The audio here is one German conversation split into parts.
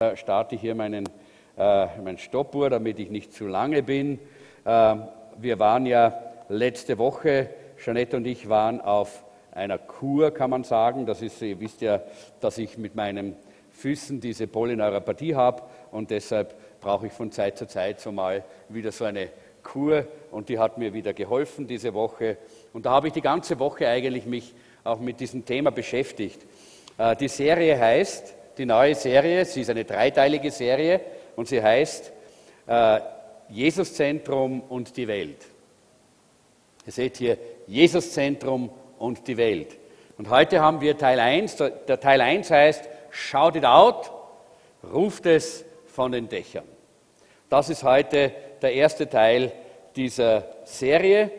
Äh, starte hier meinen, äh, meinen Stoppuhr, damit ich nicht zu lange bin. Äh, wir waren ja letzte Woche, Jeanette und ich waren auf einer Kur, kann man sagen. Das ist, ihr wisst ja, dass ich mit meinen Füßen diese Polyneuropathie habe und deshalb brauche ich von Zeit zu Zeit so mal wieder so eine Kur und die hat mir wieder geholfen diese Woche. Und da habe ich die ganze Woche eigentlich mich auch mit diesem Thema beschäftigt. Äh, die Serie heißt die neue Serie. Sie ist eine dreiteilige Serie und sie heißt äh, Jesuszentrum und die Welt. Ihr seht hier Jesuszentrum und die Welt. Und heute haben wir Teil 1. Der Teil 1 heißt Shout it out, ruft es von den Dächern. Das ist heute der erste Teil dieser Serie.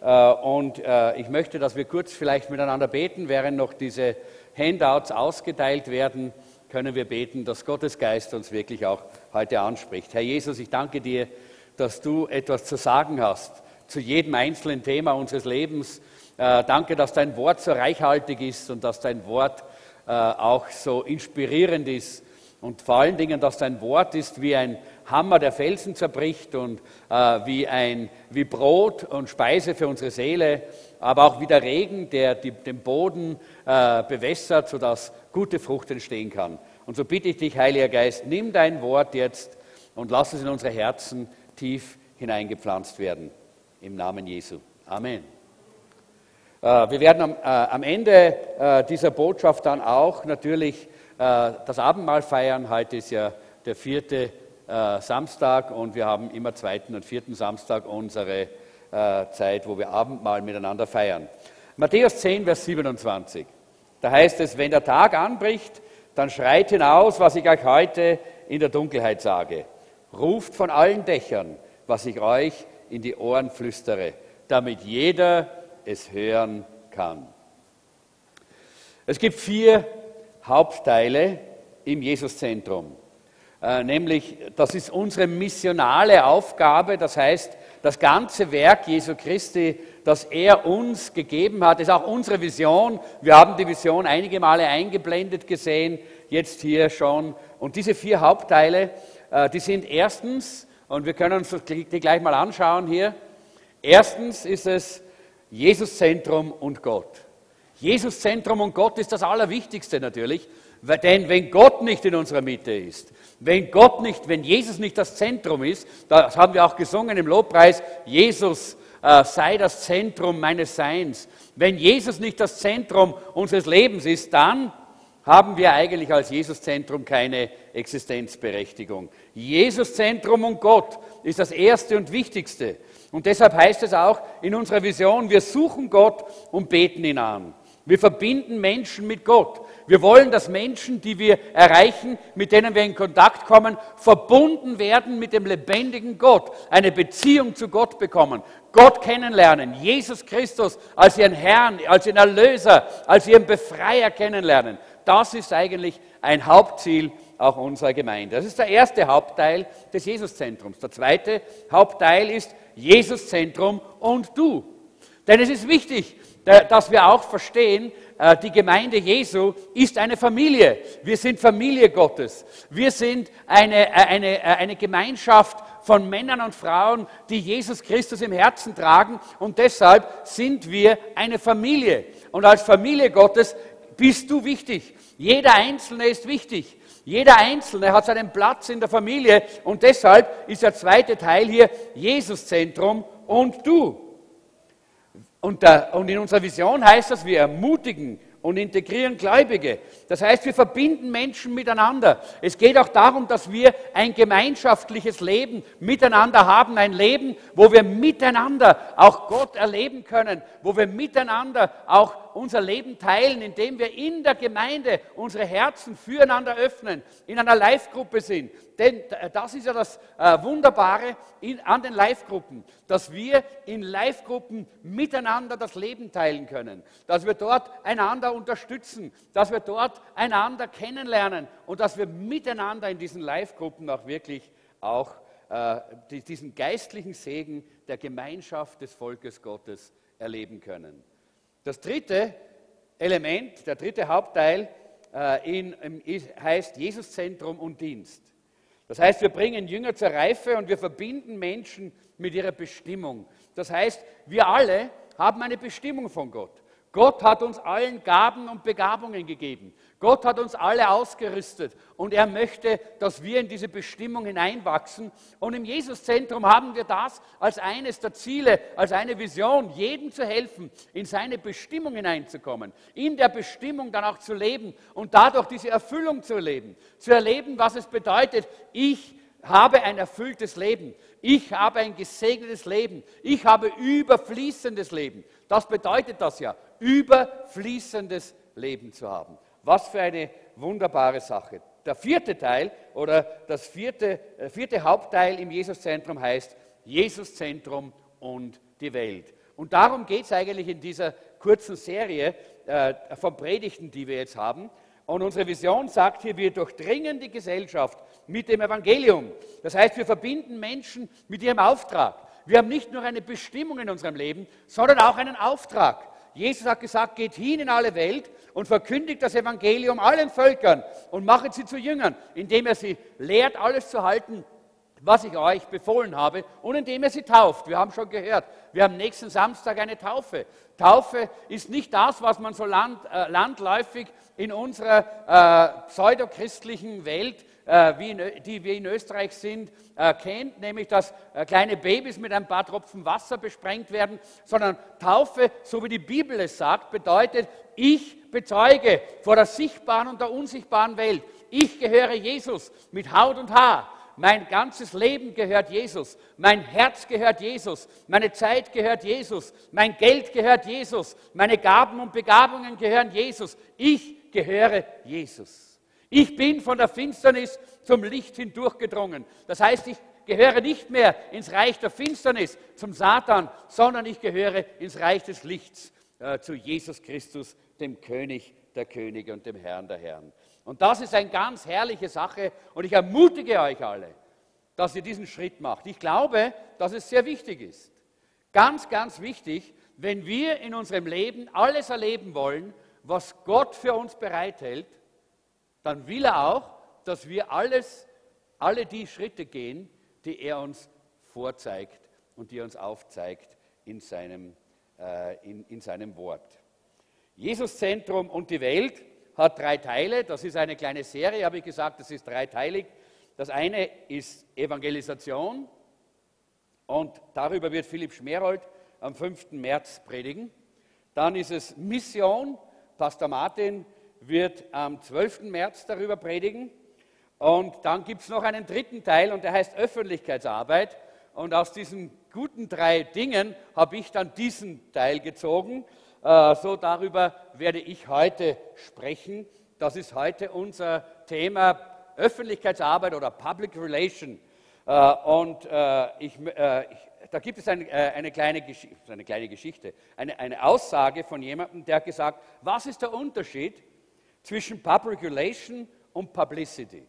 Äh, und äh, ich möchte, dass wir kurz vielleicht miteinander beten, während noch diese Handouts ausgeteilt werden können wir beten, dass Gottes Geist uns wirklich auch heute anspricht. Herr Jesus, ich danke dir, dass du etwas zu sagen hast zu jedem einzelnen Thema unseres Lebens. Äh, danke, dass dein Wort so reichhaltig ist und dass dein Wort äh, auch so inspirierend ist. Und vor allen Dingen, dass dein Wort ist wie ein Hammer, der Felsen zerbricht und äh, wie, ein, wie Brot und Speise für unsere Seele, aber auch wie der Regen, der die, den Boden äh, bewässert, sodass gute Frucht entstehen kann. Und so bitte ich dich, Heiliger Geist, nimm dein Wort jetzt und lass es in unsere Herzen tief hineingepflanzt werden. Im Namen Jesu. Amen. Äh, wir werden am, äh, am Ende äh, dieser Botschaft dann auch natürlich das Abendmahl feiern. Heute ist ja der vierte äh, Samstag und wir haben immer zweiten und vierten Samstag unsere äh, Zeit, wo wir Abendmahl miteinander feiern. Matthäus 10, Vers 27. Da heißt es, wenn der Tag anbricht, dann schreit hinaus, was ich euch heute in der Dunkelheit sage. Ruft von allen Dächern, was ich euch in die Ohren flüstere, damit jeder es hören kann. Es gibt vier Hauptteile im Jesuszentrum. Äh, nämlich, das ist unsere missionale Aufgabe, das heißt, das ganze Werk Jesu Christi, das er uns gegeben hat, ist auch unsere Vision. Wir haben die Vision einige Male eingeblendet gesehen, jetzt hier schon. Und diese vier Hauptteile, äh, die sind erstens, und wir können uns die gleich mal anschauen hier, erstens ist es Jesuszentrum und Gott. Jesuszentrum und Gott ist das Allerwichtigste natürlich, denn wenn Gott nicht in unserer Mitte ist, wenn Gott nicht, wenn Jesus nicht das Zentrum ist, das haben wir auch gesungen im Lobpreis, Jesus äh, sei das Zentrum meines Seins. Wenn Jesus nicht das Zentrum unseres Lebens ist, dann haben wir eigentlich als Jesuszentrum keine Existenzberechtigung. Jesuszentrum und Gott ist das Erste und Wichtigste. Und deshalb heißt es auch in unserer Vision, wir suchen Gott und beten ihn an. Wir verbinden Menschen mit Gott. Wir wollen, dass Menschen, die wir erreichen, mit denen wir in Kontakt kommen, verbunden werden mit dem lebendigen Gott, eine Beziehung zu Gott bekommen, Gott kennenlernen, Jesus Christus als ihren Herrn, als ihren Erlöser, als ihren Befreier kennenlernen. Das ist eigentlich ein Hauptziel auch unserer Gemeinde. Das ist der erste Hauptteil des Jesuszentrums. Der zweite Hauptteil ist Jesuszentrum und du. Denn es ist wichtig, dass wir auch verstehen, äh, die Gemeinde Jesu ist eine Familie. Wir sind Familie Gottes. Wir sind eine, äh, eine, äh, eine Gemeinschaft von Männern und Frauen, die Jesus Christus im Herzen tragen. Und deshalb sind wir eine Familie. Und als Familie Gottes bist du wichtig. Jeder Einzelne ist wichtig. Jeder Einzelne hat seinen Platz in der Familie. Und deshalb ist der zweite Teil hier Jesuszentrum und du. Und, da, und in unserer Vision heißt das, wir ermutigen und integrieren Gläubige. Das heißt, wir verbinden Menschen miteinander. Es geht auch darum, dass wir ein gemeinschaftliches Leben miteinander haben, ein Leben, wo wir miteinander auch Gott erleben können, wo wir miteinander auch unser Leben teilen, indem wir in der Gemeinde unsere Herzen füreinander öffnen, in einer Live-Gruppe sind. Denn das ist ja das äh, Wunderbare in, an den Live-Gruppen, dass wir in Live-Gruppen miteinander das Leben teilen können, dass wir dort einander unterstützen, dass wir dort einander kennenlernen und dass wir miteinander in diesen Live-Gruppen auch wirklich auch äh, diesen geistlichen Segen der Gemeinschaft des Volkes Gottes erleben können. Das dritte Element, der dritte Hauptteil äh, in, heißt Jesuszentrum und Dienst. Das heißt, wir bringen Jünger zur Reife und wir verbinden Menschen mit ihrer Bestimmung. Das heißt, wir alle haben eine Bestimmung von Gott. Gott hat uns allen Gaben und Begabungen gegeben. Gott hat uns alle ausgerüstet und er möchte, dass wir in diese Bestimmung hineinwachsen. Und im Jesuszentrum haben wir das als eines der Ziele, als eine Vision, jedem zu helfen, in seine Bestimmung hineinzukommen, in der Bestimmung dann auch zu leben und dadurch diese Erfüllung zu erleben, zu erleben, was es bedeutet, ich habe ein erfülltes Leben. Ich habe ein gesegnetes Leben. Ich habe überfließendes Leben. Das bedeutet das ja, überfließendes Leben zu haben. Was für eine wunderbare Sache. Der vierte Teil oder das vierte, äh, vierte Hauptteil im Jesuszentrum heißt Jesuszentrum und die Welt. Und darum geht es eigentlich in dieser kurzen Serie äh, von Predigten, die wir jetzt haben. Und unsere Vision sagt hier, wir durchdringen die Gesellschaft mit dem Evangelium. Das heißt, wir verbinden Menschen mit ihrem Auftrag. Wir haben nicht nur eine Bestimmung in unserem Leben, sondern auch einen Auftrag. Jesus hat gesagt, geht hin in alle Welt und verkündigt das Evangelium allen Völkern und machet sie zu Jüngern, indem er sie lehrt, alles zu halten, was ich euch befohlen habe und indem er sie tauft. Wir haben schon gehört, wir haben nächsten Samstag eine Taufe. Taufe ist nicht das, was man so land, äh, landläufig in unserer äh, pseudochristlichen Welt die wir in Österreich sind, äh, kennt, nämlich dass äh, kleine Babys mit ein paar Tropfen Wasser besprengt werden, sondern Taufe, so wie die Bibel es sagt, bedeutet, ich bezeuge vor der sichtbaren und der unsichtbaren Welt, ich gehöre Jesus mit Haut und Haar. Mein ganzes Leben gehört Jesus. Mein Herz gehört Jesus. Meine Zeit gehört Jesus. Mein Geld gehört Jesus. Meine Gaben und Begabungen gehören Jesus. Ich gehöre Jesus. Ich bin von der Finsternis zum Licht hindurchgedrungen. Das heißt, ich gehöre nicht mehr ins Reich der Finsternis, zum Satan, sondern ich gehöre ins Reich des Lichts, äh, zu Jesus Christus, dem König der Könige und dem Herrn der Herren. Und das ist eine ganz herrliche Sache und ich ermutige euch alle, dass ihr diesen Schritt macht. Ich glaube, dass es sehr wichtig ist. Ganz, ganz wichtig, wenn wir in unserem Leben alles erleben wollen, was Gott für uns bereithält, dann will er auch, dass wir alles, alle die Schritte gehen, die er uns vorzeigt und die er uns aufzeigt in seinem, äh, in, in seinem Wort. Jesuszentrum und die Welt hat drei Teile. Das ist eine kleine Serie, habe ich gesagt, das ist dreiteilig. Das eine ist Evangelisation und darüber wird Philipp Schmerold am 5. März predigen. Dann ist es Mission. Pastor Martin wird am 12. März darüber predigen. Und dann gibt es noch einen dritten Teil und der heißt Öffentlichkeitsarbeit. Und aus diesen guten drei Dingen habe ich dann diesen Teil gezogen. Äh, so darüber werde ich heute sprechen. Das ist heute unser Thema Öffentlichkeitsarbeit oder Public Relation. Äh, und äh, ich, da gibt es eine, eine, kleine, eine kleine Geschichte, eine, eine Aussage von jemandem, der hat gesagt, was ist der Unterschied zwischen Public Relation und Publicity? Das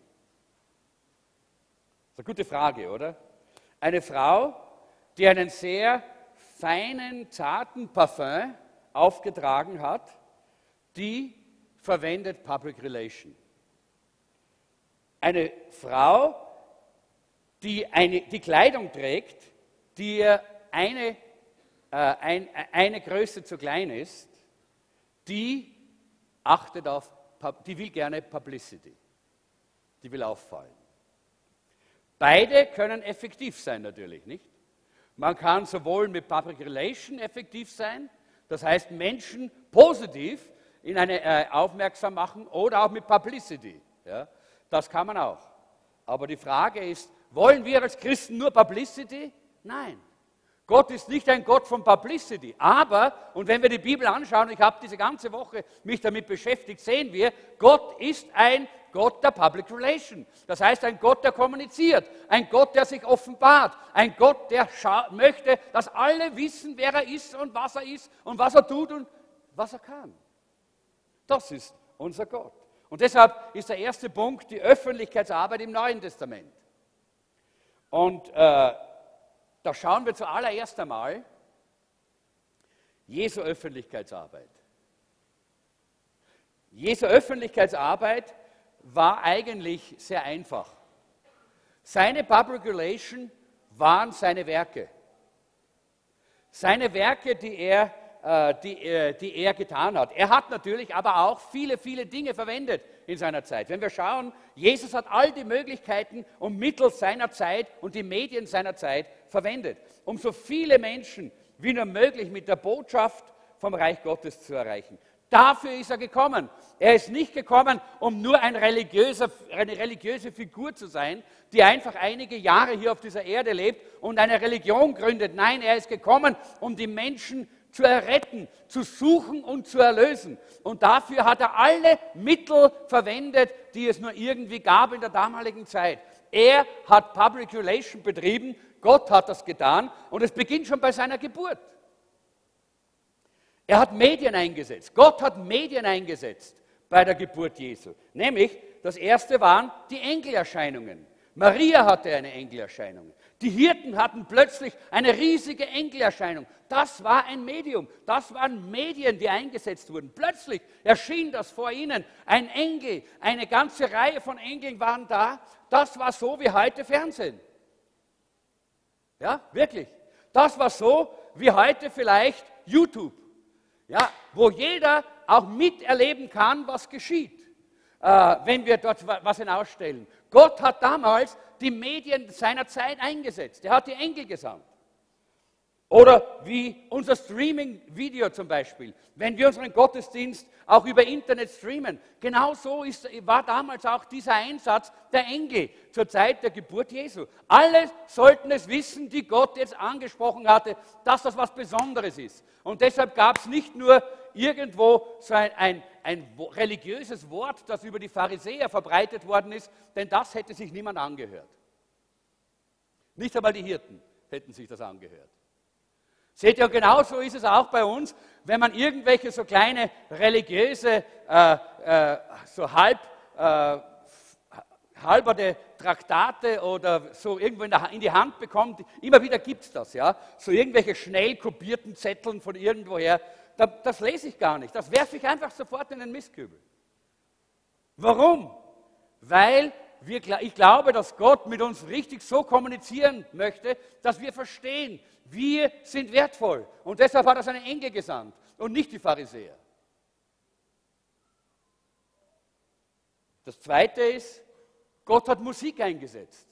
ist eine gute Frage, oder? Eine Frau, die einen sehr feinen, zarten Parfum aufgetragen hat, die verwendet Public Relation. Eine Frau, die eine, die Kleidung trägt, die ihr eine, äh, ein, eine Größe zu klein ist, die achtet auf die will gerne Publicity. Die will auffallen. Beide können effektiv sein natürlich, nicht? Man kann sowohl mit Public Relation effektiv sein, das heißt Menschen positiv in eine äh, aufmerksam machen oder auch mit Publicity. Ja? Das kann man auch. Aber die Frage ist, wollen wir als Christen nur Publicity? Nein. Gott ist nicht ein Gott von Publicity. Aber, und wenn wir die Bibel anschauen, ich habe diese ganze Woche mich damit beschäftigt, sehen wir, Gott ist ein Gott der Public Relation. Das heißt, ein Gott, der kommuniziert, ein Gott, der sich offenbart, ein Gott, der möchte, dass alle wissen, wer er ist und was er ist und was er tut und was er kann. Das ist unser Gott. Und deshalb ist der erste Punkt die Öffentlichkeitsarbeit im Neuen Testament. Und äh, da schauen wir zuallererst einmal Jesu Öffentlichkeitsarbeit. Jesu Öffentlichkeitsarbeit war eigentlich sehr einfach. Seine Public Relation waren seine Werke. Seine Werke, die er, äh, die, äh, die er getan hat. Er hat natürlich aber auch viele, viele Dinge verwendet in seiner Zeit. Wenn wir schauen, Jesus hat all die Möglichkeiten und Mittel seiner Zeit und die Medien seiner Zeit verwendet, um so viele Menschen wie nur möglich mit der Botschaft vom Reich Gottes zu erreichen. Dafür ist er gekommen. Er ist nicht gekommen, um nur ein eine religiöse Figur zu sein, die einfach einige Jahre hier auf dieser Erde lebt und eine Religion gründet. Nein, er ist gekommen, um die Menschen zu erretten, zu suchen und zu erlösen. Und dafür hat er alle Mittel verwendet, die es nur irgendwie gab in der damaligen Zeit. Er hat Public Relation betrieben, Gott hat das getan und es beginnt schon bei seiner Geburt. Er hat Medien eingesetzt. Gott hat Medien eingesetzt bei der Geburt Jesu. Nämlich, das erste waren die Engelerscheinungen. Maria hatte eine Engelerscheinung. Die Hirten hatten plötzlich eine riesige Engelerscheinung. Das war ein Medium. Das waren Medien, die eingesetzt wurden. Plötzlich erschien das vor ihnen. Ein Engel, eine ganze Reihe von Engeln waren da. Das war so wie heute Fernsehen. Ja, wirklich. Das war so wie heute vielleicht YouTube ja, wo jeder auch miterleben kann, was geschieht, äh, wenn wir dort was hinausstellen. Gott hat damals die Medien seiner Zeit eingesetzt. Er hat die Engel gesandt. Oder wie unser Streaming-Video zum Beispiel. Wenn wir unseren Gottesdienst auch über Internet streamen. Genauso ist, war damals auch dieser Einsatz der Engel zur Zeit der Geburt Jesu. Alle sollten es wissen, die Gott jetzt angesprochen hatte, dass das was Besonderes ist. Und deshalb gab es nicht nur irgendwo so ein, ein, ein religiöses Wort, das über die Pharisäer verbreitet worden ist, denn das hätte sich niemand angehört. Nicht einmal die Hirten hätten sich das angehört. Seht ihr, genauso ist es auch bei uns, wenn man irgendwelche so kleine religiöse, äh, äh, so halb, äh, halberte Traktate oder so irgendwo in, der, in, die Hand bekommt. Immer wieder gibt es das, ja. So irgendwelche schnell kopierten Zetteln von irgendwoher. Da, das lese ich gar nicht. Das werfe ich einfach sofort in den Mistkübel. Warum? Weil wir, ich glaube, dass Gott mit uns richtig so kommunizieren möchte, dass wir verstehen, wir sind wertvoll. Und deshalb hat er seine Engel gesandt und nicht die Pharisäer. Das Zweite ist, Gott hat Musik eingesetzt.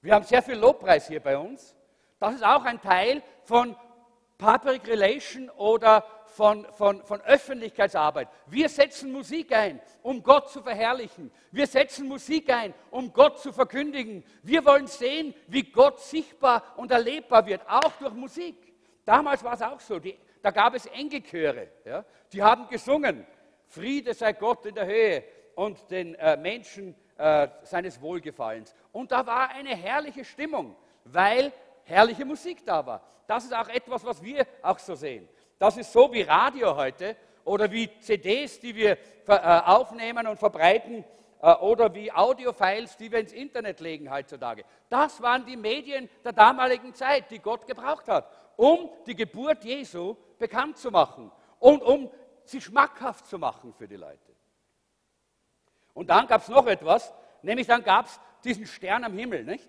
Wir haben sehr viel Lobpreis hier bei uns. Das ist auch ein Teil von Public Relation oder von, von, von Öffentlichkeitsarbeit. Wir setzen Musik ein, um Gott zu verherrlichen. Wir setzen Musik ein, um Gott zu verkündigen. Wir wollen sehen, wie Gott sichtbar und erlebbar wird, auch durch Musik. Damals war es auch so. Die, da gab es Engelchöre. Ja? Die haben gesungen, Friede sei Gott in der Höhe und den äh, Menschen äh, seines Wohlgefallens. Und da war eine herrliche Stimmung, weil herrliche Musik da war. Das ist auch etwas, was wir auch so sehen. Das ist so wie Radio heute oder wie CDs, die wir äh, aufnehmen und verbreiten äh, oder wie Audiofiles, die wir ins Internet legen heutzutage. Das waren die Medien der damaligen Zeit, die Gott gebraucht hat, um die Geburt Jesu bekannt zu machen und um sie schmackhaft zu machen für die Leute. Und dann gab es noch etwas, nämlich dann gab es diesen Stern am Himmel, nicht?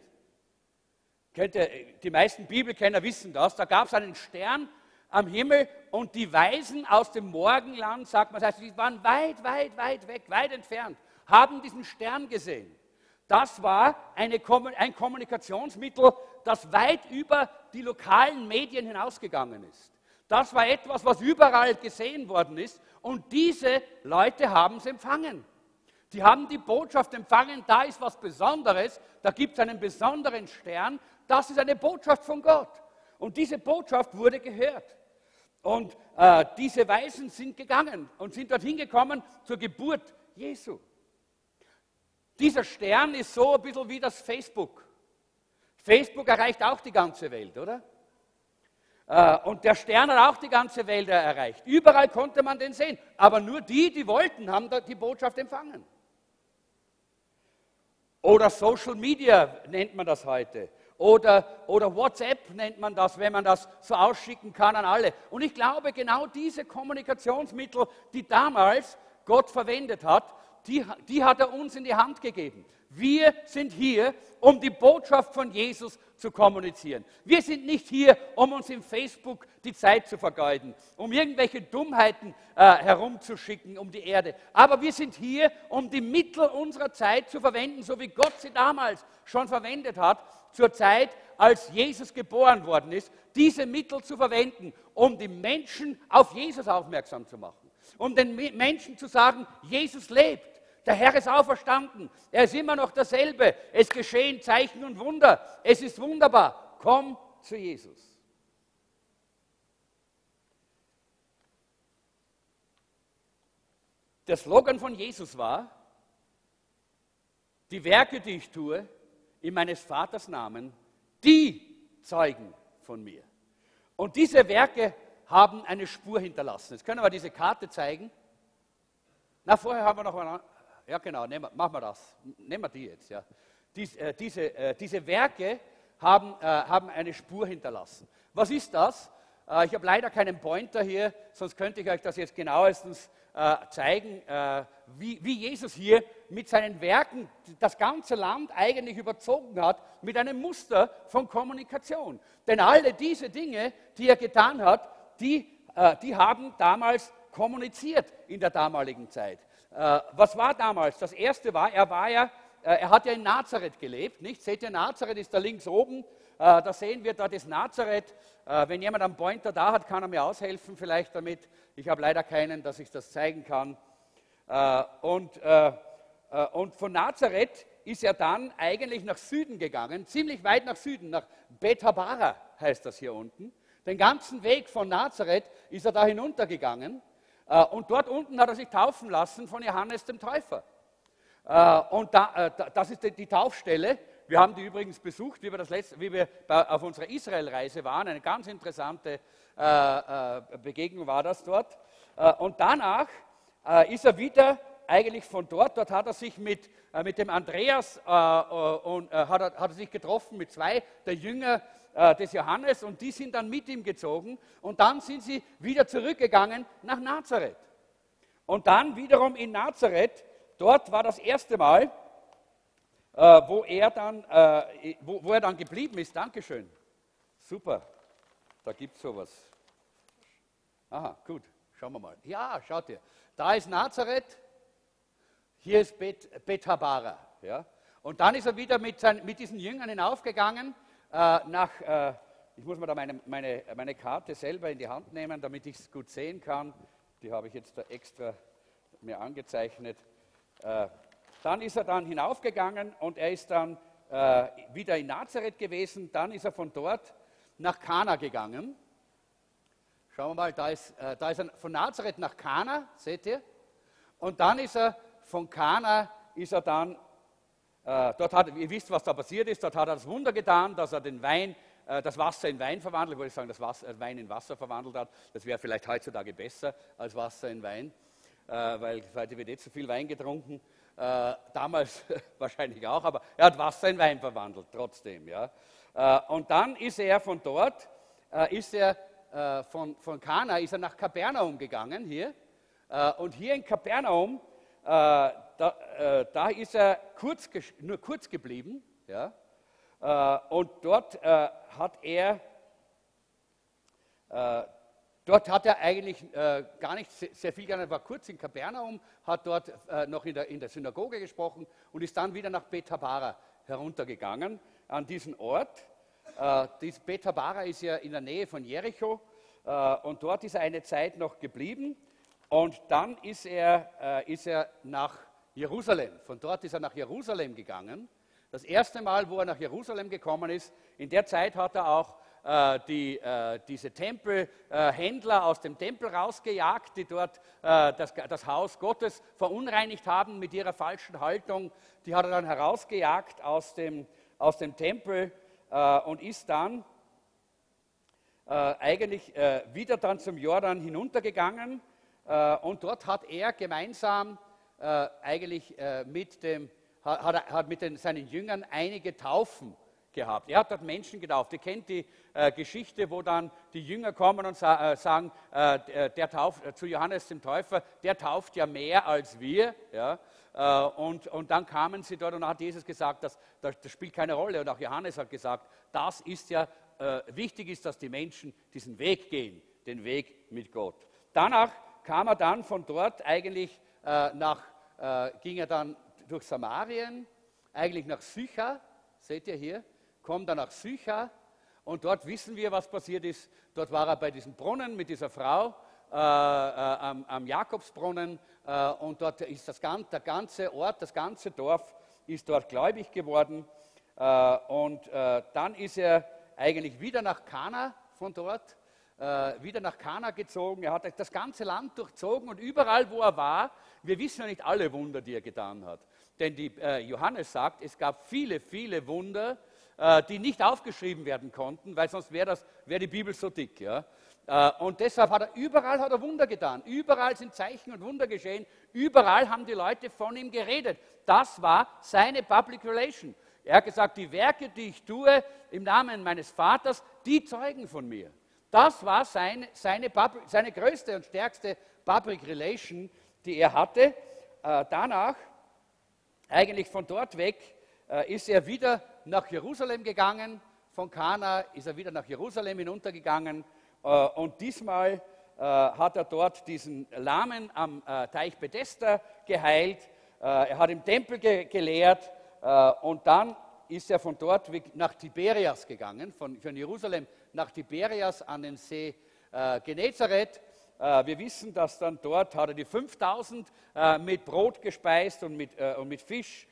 Die meisten Bibelkenner wissen das. Da gab es einen Stern am Himmel und die Weisen aus dem Morgenland, sagt man, das heißt, die waren weit, weit, weit weg, weit entfernt, haben diesen Stern gesehen. Das war eine, ein Kommunikationsmittel, das weit über die lokalen Medien hinausgegangen ist. Das war etwas, was überall gesehen worden ist und diese Leute haben es empfangen. Die haben die Botschaft empfangen, da ist was Besonderes, da gibt es einen besonderen Stern, das ist eine Botschaft von Gott. Und diese Botschaft wurde gehört. Und äh, diese Weisen sind gegangen und sind dorthin gekommen zur Geburt Jesu. Dieser Stern ist so ein bisschen wie das Facebook. Facebook erreicht auch die ganze Welt, oder? Äh, und der Stern hat auch die ganze Welt erreicht. Überall konnte man den sehen. Aber nur die, die wollten, haben die Botschaft empfangen. Oder Social Media nennt man das heute. Oder, oder WhatsApp nennt man das, wenn man das so ausschicken kann an alle. Und ich glaube, genau diese Kommunikationsmittel, die damals Gott verwendet hat, die, die hat er uns in die Hand gegeben. Wir sind hier, um die Botschaft von Jesus zu kommunizieren. Wir sind nicht hier, um uns im Facebook die Zeit zu vergeuden, um irgendwelche Dummheiten äh, herumzuschicken um die Erde. Aber wir sind hier, um die Mittel unserer Zeit zu verwenden, so wie Gott sie damals schon verwendet hat, zur Zeit, als Jesus geboren worden ist, diese Mittel zu verwenden, um die Menschen auf Jesus aufmerksam zu machen, um den Menschen zu sagen, Jesus lebt. Der Herr ist auferstanden. Er ist immer noch derselbe. Es geschehen Zeichen und Wunder. Es ist wunderbar. Komm zu Jesus. Der Slogan von Jesus war, die Werke, die ich tue, in meines Vaters Namen, die zeugen von mir. Und diese Werke haben eine Spur hinterlassen. Jetzt können wir diese Karte zeigen. Na, vorher haben wir noch eine, ja, genau, nehmen, machen wir das. Nehmen wir die jetzt. Ja. Dies, äh, diese, äh, diese Werke haben, äh, haben eine Spur hinterlassen. Was ist das? Äh, ich habe leider keinen Pointer hier, sonst könnte ich euch das jetzt genauestens äh, zeigen, äh, wie, wie Jesus hier mit seinen Werken das ganze Land eigentlich überzogen hat mit einem Muster von Kommunikation. Denn alle diese Dinge, die er getan hat, die, die haben damals kommuniziert in der damaligen Zeit. Äh, was war damals? Das erste war, er war ja, äh, er hat ja in Nazareth gelebt, nicht? Seht ihr, Nazareth ist da links oben. Äh, da sehen wir, dort ist Nazareth. wenn jemand einen Pointer da hat, kann er mir aushelfen vielleicht damit. Ich habe leider keinen, dass ich das zeigen kann. und, und von Nazareth ist er dann eigentlich nach Süden gegangen, ziemlich weit nach Süden, nach Bethabara heißt das hier unten. Den ganzen Weg von Nazareth ist er da hinuntergegangen äh, und dort unten hat er sich taufen lassen von Johannes dem Täufer. Äh, und äh, das ist die Taufstelle. Wir haben die übrigens besucht, wie wir, letzte, wie wir auf unserer Israelreise waren. Eine ganz interessante Begegnung war das dort. Und danach ist er wieder eigentlich von dort, dort hat er sich mit, mit dem Andreas und hat er, hat er sich getroffen mit zwei der Jünger äh, des Johannes und die sind dann mit ihm gezogen und dann sind sie wieder zurückgegangen nach Nazareth. Und dann wiederum in Nazareth, dort war das erste Mal, äh, wo, er dann, äh, wo, wo er dann geblieben ist. Dankeschön. Super, da gibt es sowas. Aha, gut, schauen wir mal. Ja, schaut ihr. Da ist Nazareth, hier ist Bet, Bethabara. Ja? Und dann ist er wieder mit, seinen, mit diesen Jüngern hinaufgegangen äh, nach, äh, ich muss mir da meine, meine, meine Karte selber in die Hand nehmen, damit ich es gut sehen kann. Die habe ich jetzt da extra mir angezeichnet. Äh, dann ist er dann hinaufgegangen und er ist dann äh, wieder in Nazareth gewesen. Dann ist er von dort nach Kana gegangen. Schauen wir mal, da ist, äh, da ist er von Nazareth nach Kana, seht ihr? Und dann ist er von Kana, ist er dann äh, dort hat, ihr wisst, was da passiert ist, dort hat er das Wunder getan, dass er den Wein, äh, das Wasser in Wein verwandelt, ich wollte sagen, das Wasser, äh, Wein in Wasser verwandelt hat. Das wäre vielleicht heutzutage besser als Wasser in Wein, weil heute wird nicht so viel Wein getrunken. damals wahrscheinlich auch, aber er hat Wasser in Wein verwandelt, trotzdem. Ja. und dann ist er von dort, ist er von, von Kana, ist er nach Kapernaum gegangen hier. und hier in Kapernaum, da, äh, da ist er kurz, nur kurz geblieben. Ja? Äh, und dort äh, hat er, äh, dort hat er eigentlich äh, gar nicht sehr viel gelernt, er war kurz in Kapernaum, hat dort äh, noch in der, in der, Synagoge gesprochen und ist dann wieder nach Bethabara heruntergegangen, an diesen Ort. Dies Bethabara ist ja in der Nähe von Jericho und dort ist er eine Zeit noch geblieben. Und dann ist er, ist er nach Jerusalem. Von dort ist er nach Jerusalem gegangen. Das erste Mal, wo er nach Jerusalem gekommen ist, in der Zeit hat er auch äh, die, äh, diese Tempelhändler äh, aus dem Tempel rausgejagt, die dort äh, das, das, Haus Gottes verunreinigt haben mit ihrer falschen Haltung. Die hat er dann herausgejagt aus dem, aus dem Tempel äh, und ist dann äh, eigentlich wieder dann zum Jordan hinuntergegangen. und dort hat er gemeinsam äh, eigentlich äh, mit, dem, hat, hat mit den, seinen Jüngern einige Taufen gehabt. Er hat dort Menschen getauft. Ihr kennt die äh, Geschichte, wo dann die Jünger kommen und sa äh, sagen, äh, der tauft, äh, zu Johannes dem Täufer, der tauft ja mehr als wir. Ja? Äh, und, und dann kamen sie dort und hat Jesus gesagt, das, das spielt keine Rolle. Und auch Johannes hat gesagt, das ist ja, äh, wichtig ist, dass die Menschen diesen Weg gehen, den Weg mit Gott. Danach kam er dann von dort eigentlich nach, ging er dann durch Samarien, eigentlich nach Sycha, seht ihr hier, kommt er nach Sycha und dort wissen wir, was passiert ist. Dort war er bei diesem Brunnen mit dieser Frau äh, äh, am, am, Jakobsbrunnen äh, und dort ist das, der ganze Ort, das ganze Dorf ist dort gläubig geworden. Äh, und äh, dann ist er eigentlich wieder nach Kana von dort, äh, wieder nach Kana gezogen. Er hat das ganze Land durchzogen und überall, wo er war, wir wissen ja nicht alle Wunder, die er getan hat. Denn die, Johannes sagt, es gab viele, viele Wunder, äh, die nicht aufgeschrieben werden konnten, weil sonst wäre wär die Bibel so dick. Ja? Äh, und deshalb hat er überall hat er Wunder getan. Überall sind Zeichen und Wunder geschehen. Überall haben die Leute von ihm geredet. Das war seine Public Relation. Er hat gesagt, die Werke, die ich tue im Namen meines Vaters, die zeugen von mir. Das war seine, seine, seine größte und stärkste Public Relation, die er hatte. Äh, danach, eigentlich von dort weg, ist er wieder nach Jerusalem gegangen. Von Kana ist er wieder nach Jerusalem hinuntergegangen. Äh, und diesmal äh, hat er dort diesen Lahmen am äh, Teich Bethesda geheilt. Er hat im Tempel gelehrt und dann ist er von dort nach Tiberias gegangen, von, von Jerusalem nach Tiberias an den See Genezareth. Wir wissen, dass dann dort hat er die 5000 mit Brot gespeist und mit, und mit Fisch.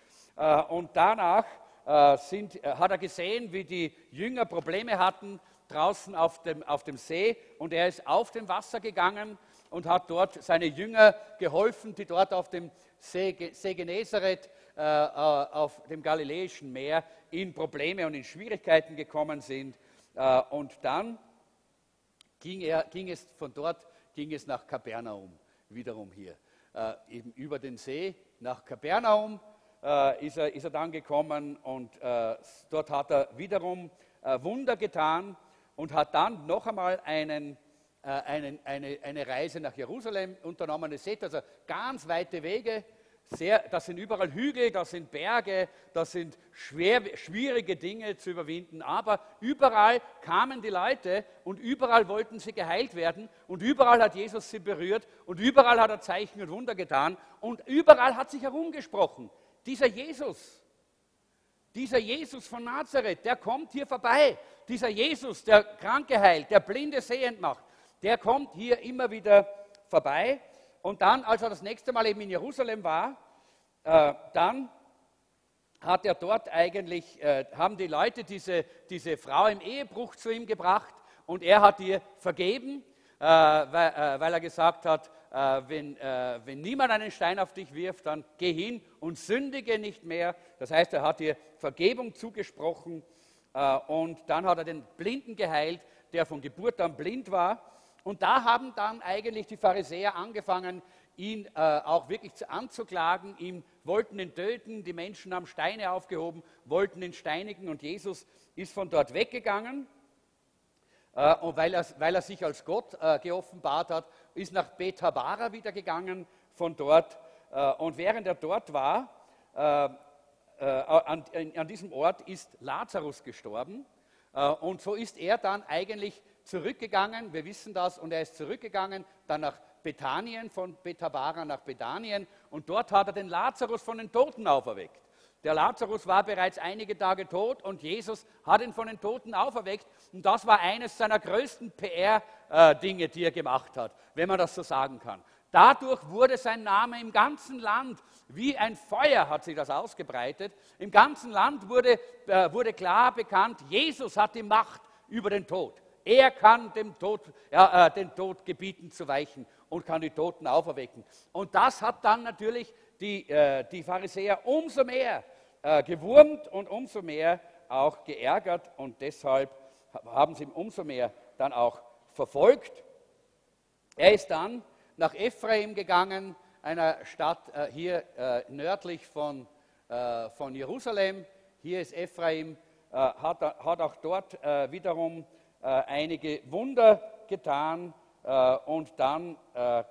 Und danach äh, sind, äh, hat er gesehen, wie die Jünger Probleme hatten draußen auf dem, auf dem See und er ist auf dem Wasser gegangen und hat dort seine Jünger geholfen, die dort auf dem See, See Genezareth, äh, äh, auf dem Galiläischen Meer, in Probleme und in Schwierigkeiten gekommen sind. Äh, und dann ging, er, ging es von dort ging es nach Kapernaum, wiederum hier, äh, eben über den See nach Kapernaum äh, ist, er, ist, er, dann gekommen und äh, dort hat er wiederum Wunder getan und hat dann noch einmal einen, äh, einen, eine, eine, Reise nach Jerusalem unternommen. Ihr seht also ganz weite Wege. Sehr, das sind überall Hügel, das sind Berge, das sind schwer, schwierige Dinge zu überwinden. Aber überall kamen die Leute und überall wollten sie geheilt werden und überall hat Jesus sie berührt und überall hat er Zeichen und Wunder getan und überall hat sich herumgesprochen. Dieser Jesus, dieser Jesus von Nazareth, der kommt hier vorbei. Dieser Jesus, der Kranke heilt, der Blinde sehend macht, der kommt hier immer wieder vorbei. Und dann, als er das nächste Mal eben in Jerusalem war, äh, dann hat er dort eigentlich, äh, haben die Leute diese, diese Frau im Ehebruch zu ihm gebracht und er hat ihr vergeben, äh, weil, äh, weil, er gesagt hat, äh, wenn, äh, wenn niemand einen Stein auf dich wirft, dann geh hin und sündige nicht mehr. Das heißt, er hat ihr Vergebung zugesprochen äh, und dann hat er den Blinden geheilt, der von Geburt an blind war. Und da haben dann eigentlich die Pharisäer angefangen, ihn äh, auch wirklich anzuklagen. Ihm wollten ihn töten, die Menschen haben Steine aufgehoben, wollten ihn steinigen und Jesus ist von dort weggegangen. Äh, und weil er, weil er sich als Gott geoffenbart hat, ist nach Bethabara wieder gegangen von dort. Und während er dort war, an, an diesem Ort ist Lazarus gestorben. Und so ist er dann eigentlich zurückgegangen, wir wissen das, und er ist zurückgegangen, dann nach Bethanien, von Bethabara nach Bethanien, und dort hat er den Lazarus von den Toten auferweckt. Der Lazarus war bereits einige Tage tot und Jesus hat ihn von den Toten auferweckt. Und das war eines seiner größten PR-Dinge, die er gemacht hat, wenn man das so sagen kann. Dadurch wurde sein Name im ganzen Land, wie ein Feuer hat sich das ausgebreitet, im ganzen Land wurde, äh, wurde klar bekannt, Jesus hat die Macht über den Tod. Er kann dem Tod, ja, äh, den Tod gebieten zu weichen und kann die Toten auferwecken. Und das hat dann natürlich die, äh, die Pharisäer umso mehr äh, gewurmt und umso mehr auch geärgert und deshalb haben sie ihn umso mehr dann auch verfolgt. Er ist dann nach Ephraim gegangen, einer Stadt äh, hier äh, nördlich von, äh, von Jerusalem. Hier ist Ephraim äh, hat, hat, auch dort äh, wiederum äh, einige Wunder getan und dann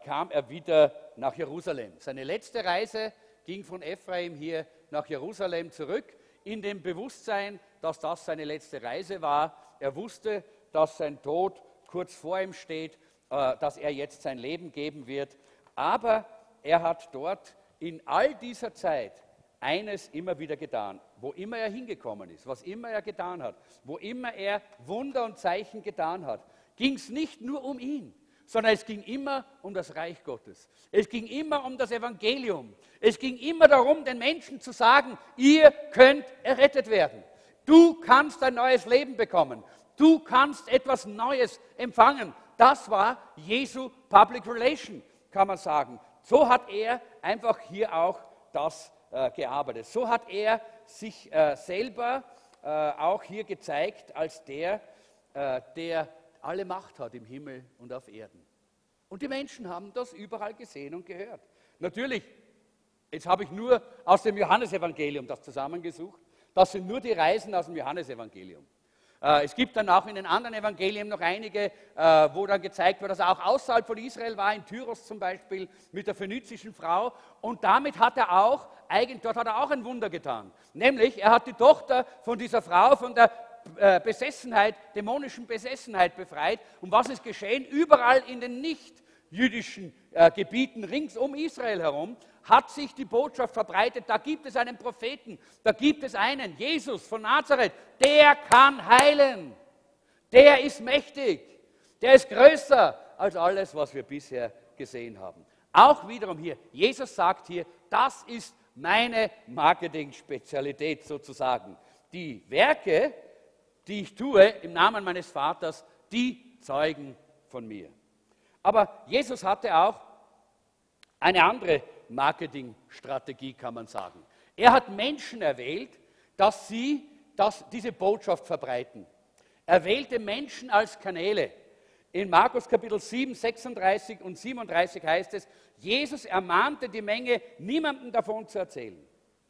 kam er wieder nach Jerusalem. Seine letzte Reise ging von Ephraim hier nach Jerusalem zurück, in dem Bewusstsein, dass das seine letzte Reise war. Er wusste, dass sein Tod kurz vor ihm steht, dass er jetzt sein Leben geben wird. Aber er hat dort in all dieser Zeit eines immer wieder getan, wo immer er hingekommen ist, was immer er getan hat, wo immer er Wunder und Zeichen getan hat, ging es nicht nur um ihn, sondern es ging immer um das Reich Gottes. Es ging immer um das Evangelium. Es ging immer darum, den Menschen zu sagen, ihr könnt errettet werden. Du kannst ein neues Leben bekommen. Du kannst etwas Neues empfangen. Das war Jesu Public Relation, kann man sagen. So hat er einfach hier auch das äh, gearbeitet. So hat er sich äh, selber äh, auch hier gezeigt als der, äh, der alle Macht hat im Himmel und auf Erden. Und die Menschen haben das überall gesehen und gehört. Natürlich, jetzt habe ich nur aus dem Johannesevangelium das zusammengesucht. Das sind nur die Reisen aus dem Johannesevangelium. Äh, es gibt dann auch in den anderen Evangelien noch einige, äh, wo dann gezeigt wird, dass er auch außerhalb von Israel war, in Tyros zum Beispiel, mit der phönizischen Frau. Und damit hat er auch, eigentlich, dort hat er auch ein Wunder getan. Nämlich, er hat die Tochter von dieser Frau, von der äh, Besessenheit, dämonischen Besessenheit befreit. Und was ist geschehen? Überall in den nicht jüdischen äh, Gebieten rings um Israel herum hat sich die Botschaft verbreitet, da gibt es einen Propheten, da gibt es einen, Jesus von Nazareth, der kann heilen, der ist mächtig, der ist größer als alles, was wir bisher gesehen haben. Auch wiederum hier, Jesus sagt hier, das ist meine Marketing-Spezialität sozusagen. Die Werke, die ich tue im Namen meines Vaters, die zeugen von mir. Aber Jesus hatte auch eine andere Marketingstrategie, kann man sagen. Er hat Menschen erwählt, dass sie dass diese Botschaft verbreiten. Er wählte Menschen als Kanäle. In Markus Kapitel 7, 36 und 37 heißt es, Jesus ermahnte die Menge, niemandem davon zu erzählen.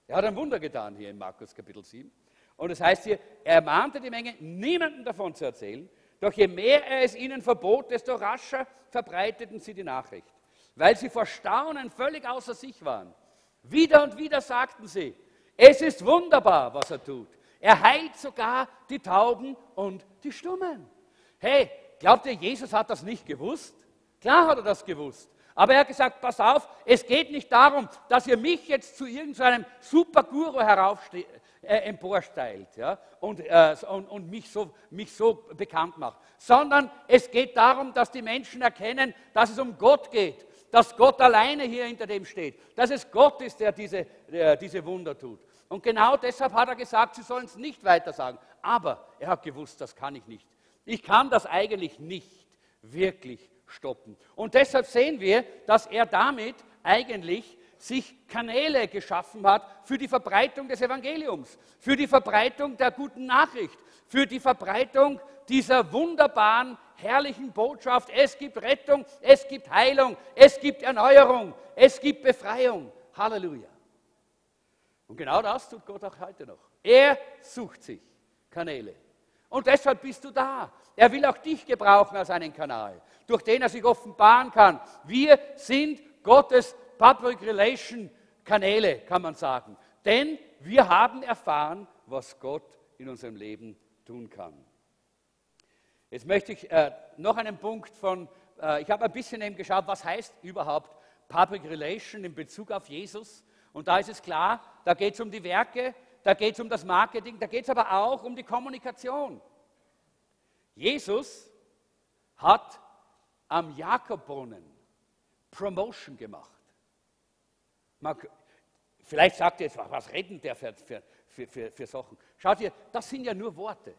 Er hat ein Wunder getan hier in Markus Kapitel 7. Und es heißt hier, er ermahnte die Menge, niemandem davon zu erzählen. Doch je mehr er es ihnen verbot, desto rascher verbreiteten sie die Nachricht, weil sie vor Staunen völlig außer sich waren. Wieder und wieder sagten sie, es ist wunderbar, was er tut. Er heilt sogar die Tauben und die Stummen. Hey, glaubt ihr, Jesus hat das nicht gewusst? Klar hat er das gewusst. Aber er hat gesagt, pass auf, es geht nicht darum, dass ihr mich jetzt zu irgendeinem Superguru heraufsteht, äh, emporsteilt ja, und, äh, und, und mich, so, mich so bekannt macht, sondern es geht darum, dass die Menschen erkennen, dass es um Gott geht, dass Gott alleine hier hinter dem steht, dass es Gott ist, der diese, der diese Wunder tut. Und genau deshalb hat er gesagt, sie sollen es nicht weiter sagen. Aber er hat gewusst, das kann ich nicht. Ich kann das eigentlich nicht wirklich stoppen. Und deshalb sehen wir, dass er damit eigentlich sich Kanäle geschaffen hat für die Verbreitung des Evangeliums, für die Verbreitung der guten Nachricht, für die Verbreitung dieser wunderbaren, herrlichen Botschaft. Es gibt Rettung, es gibt Heilung, es gibt Erneuerung, es gibt Befreiung. Halleluja. Und genau das tut Gott auch heute noch. Er sucht sich Kanäle. Und deshalb bist du da. Er will auch dich gebrauchen als einen Kanal, durch den er sich offenbaren kann. Wir sind Gottes Public Relation Kanäle, kann man sagen. Denn wir haben erfahren, was Gott in unserem Leben tun kann. Jetzt möchte ich äh, noch einen Punkt von, äh, ich habe ein bisschen eben geschaut, was heißt überhaupt Public Relation in Bezug auf Jesus. Und da ist es klar, da geht es um die Werke, da geht es um das Marketing, da geht es aber auch um die Kommunikation. Jesus hat am Jakobbrunnen Promotion gemacht. Man, vielleicht sagt ihr jetzt, was redet der für, für, für, für Sachen? Schaut ihr, das sind ja nur Worte.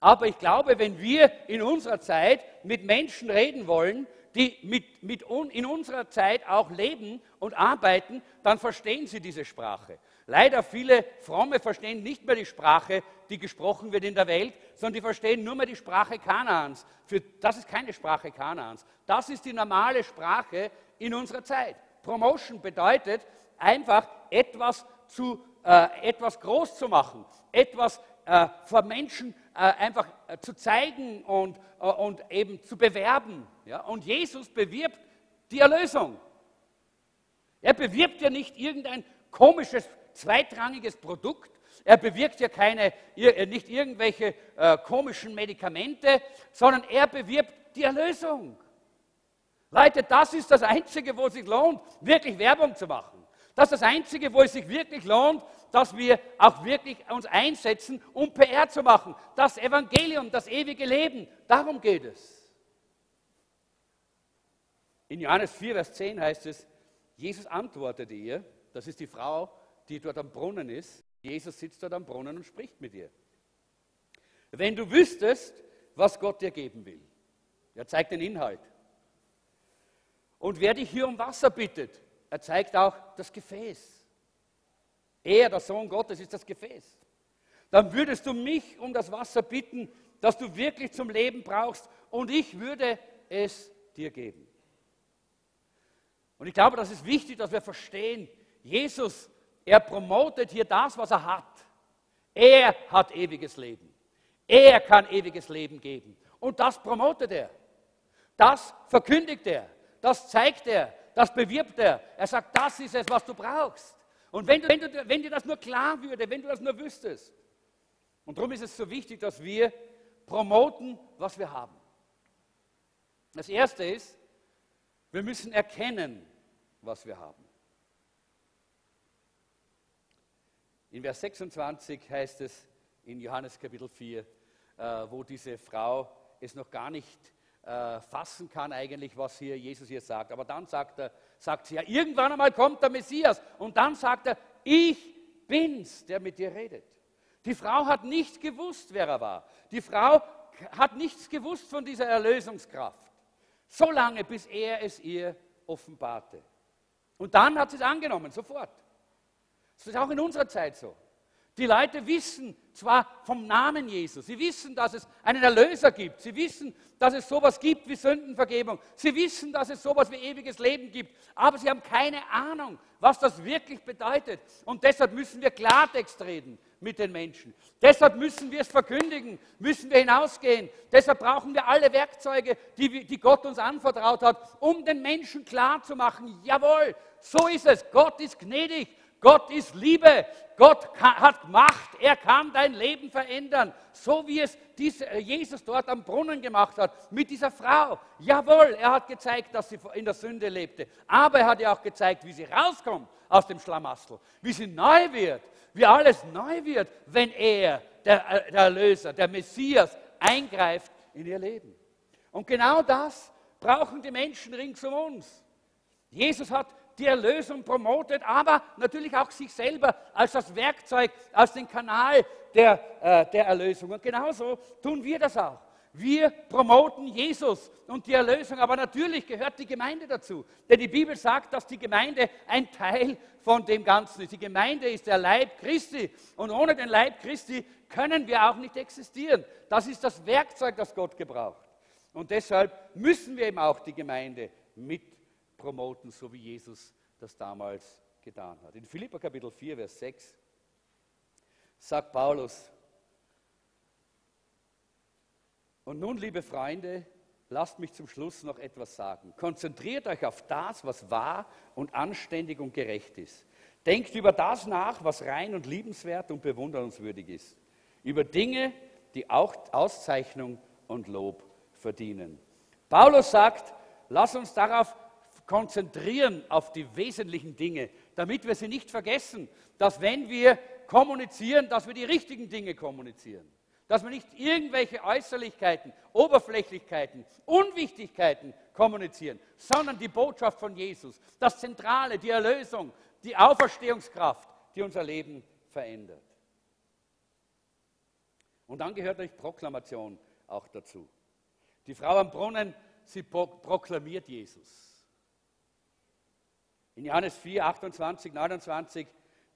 Aber ich glaube, wenn wir in unserer Zeit mit Menschen reden wollen, die mit, mit in unserer Zeit auch leben und arbeiten, dann verstehen sie diese Sprache. Leider viele Fromme verstehen nicht mehr die Sprache, die gesprochen wird in der Welt, sondern die verstehen nur mehr die Sprache Kanaans. Für, das ist keine Sprache Kanaans. Das ist die normale Sprache in unserer Zeit. Promotion bedeutet einfach etwas zu äh, etwas groß zu machen, etwas äh, vor Menschen äh, einfach äh, zu zeigen und, äh, und eben zu bewerben. Ja? Und Jesus bewirbt die Erlösung. Er bewirbt ja nicht irgendein komisches, zweitrangiges Produkt. Er bewirkt ja keine, äh, nicht irgendwelche komischen Medikamente, sondern er bewirbt die Erlösung. Leute, das ist das Einzige, wo es sich lohnt, wirklich Werbung zu machen. Das ist das Einzige, wo es sich wirklich lohnt, dass wir auch wirklich uns einsetzen, um PR zu machen. Das Evangelium, das ewige Leben, darum geht es. In Johannes 4, Vers 10 heißt es, Jesus antwortete ihr, das ist die Frau, die dort am Brunnen ist. Jesus sitzt dort am Brunnen und spricht mit ihr. Wenn du wüsstest, was Gott dir geben will, er zeigt den Inhalt. Und wer dich hier um Wasser bittet, er zeigt auch das Gefäß. Er, der Sohn Gottes, ist das Gefäß. Dann würdest du mich um das Wasser bitten, das du wirklich zum Leben brauchst, und ich würde es dir geben. Und ich glaube, das ist wichtig, dass wir verstehen, Jesus, er promotet hier das, was er hat. Er hat ewiges Leben. Er kann ewiges Leben geben. Und das promotet er. Das verkündigt er. Das zeigt er. Das bewirbt er. Er sagt, das ist es, was du brauchst. Und wenn, du, wenn, du, wenn dir das nur klar würde, wenn du das nur wüsstest. Und darum ist es so wichtig, dass wir promoten, was wir haben. Das Erste ist, wir müssen erkennen, was wir haben. In Vers 26 heißt es in Johannes Kapitel 4, äh, wo diese Frau es noch gar nicht äh, fassen kann eigentlich, was hier Jesus hier sagt. Aber dann sagt, er, sagt sie, ja, irgendwann einmal kommt der Messias. Und dann sagt er, ich bin's, der mit dir redet. Die Frau hat nicht gewusst, wer er war. Die Frau hat nichts gewusst von dieser Erlösungskraft. So lange, bis er es ihr offenbarte. Und dann hat sie es angenommen, sofort. Das ist auch in unserer Zeit so. Die Leute wissen zwar vom Namen Jesus, sie wissen, dass es einen Erlöser gibt, sie wissen, dass es sowas gibt wie Sündenvergebung, sie wissen, dass es sowas wie ewiges Leben gibt, aber sie haben keine Ahnung, was das wirklich bedeutet. Und deshalb müssen wir Klartext reden mit den Menschen. Deshalb müssen wir es verkündigen, müssen wir hinausgehen. Deshalb brauchen wir alle Werkzeuge, die, die Gott uns anvertraut hat, um den Menschen klarzumachen, jawohl, so ist es, Gott ist gnädig Gott ist Liebe. Gott hat Macht. Er kann dein Leben verändern. So wie es äh, Jesus dort am Brunnen gemacht hat mit dieser Frau. Jawohl, er hat gezeigt, dass sie in der Sünde lebte. Aber er hat ihr auch gezeigt, wie sie rauskommt aus dem Schlamassel. Wie sie neu wird. Wie alles neu wird, wenn er, der, äh, Erlöser, der Messias, eingreift in ihr Leben. Und genau das brauchen die Menschen rings um uns. Jesus hat die Erlösung promotet, aber natürlich auch sich selber als das Werkzeug, als den Kanal der, äh, der Erlösung. Und genauso tun wir das auch. Wir promoten Jesus und die Erlösung, aber natürlich gehört die Gemeinde dazu. Denn die Bibel sagt, dass die Gemeinde ein Teil von dem Ganzen ist. Die Gemeinde ist der Leib Christi und ohne den Leib Christi können wir auch nicht existieren. Das ist das Werkzeug, das Gott gebraucht. Und deshalb müssen wir eben auch die Gemeinde mit promoten, so wie Jesus das damals getan hat. In Philippa Kapitel 4, Vers 6 sagt Paulus, und nun, liebe Freunde, lasst mich zum Schluss noch etwas sagen. Konzentriert euch auf das, was wahr und anständig und gerecht ist. Denkt über das nach, was rein und liebenswert und bewundernswürdig ist. Über Dinge, die auch Auszeichnung und Lob verdienen. Paulus sagt, lass uns darauf konzentrieren auf die wesentlichen Dinge, damit wir sie nicht vergessen, dass wenn wir kommunizieren, dass wir die richtigen Dinge kommunizieren. Dass wir nicht irgendwelche Äußerlichkeiten, Oberflächlichkeiten, Unwichtigkeiten kommunizieren, sondern die Botschaft von Jesus, das Zentrale, die Erlösung, die Auferstehungskraft, die unser Leben verändert. Und dann gehört euch Proklamation auch dazu. Die Frau am Brunnen, sie proklamiert Jesus. In Johannes 4, 28, 29,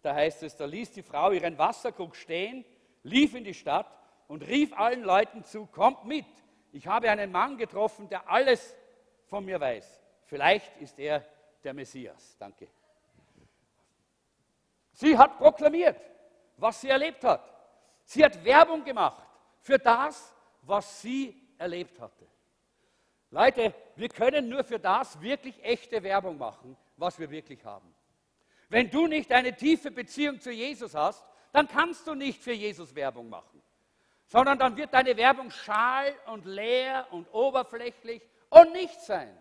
da heißt es, da ließ die Frau ihren Wasserkrug stehen, lief in die Stadt und rief allen Leuten zu, kommt mit, ich habe einen Mann getroffen, der alles von mir weiß. Vielleicht ist er der Messias. Danke. Sie hat proklamiert, was sie erlebt hat. Sie hat Werbung gemacht für das, was sie erlebt hatte. Leute, wir können nur für das wirklich echte Werbung machen, was wir wirklich haben. Wenn du nicht eine tiefe Beziehung zu Jesus hast, dann kannst du nicht für Jesus Werbung machen, sondern dann wird deine Werbung schal und leer und oberflächlich und nichts sein.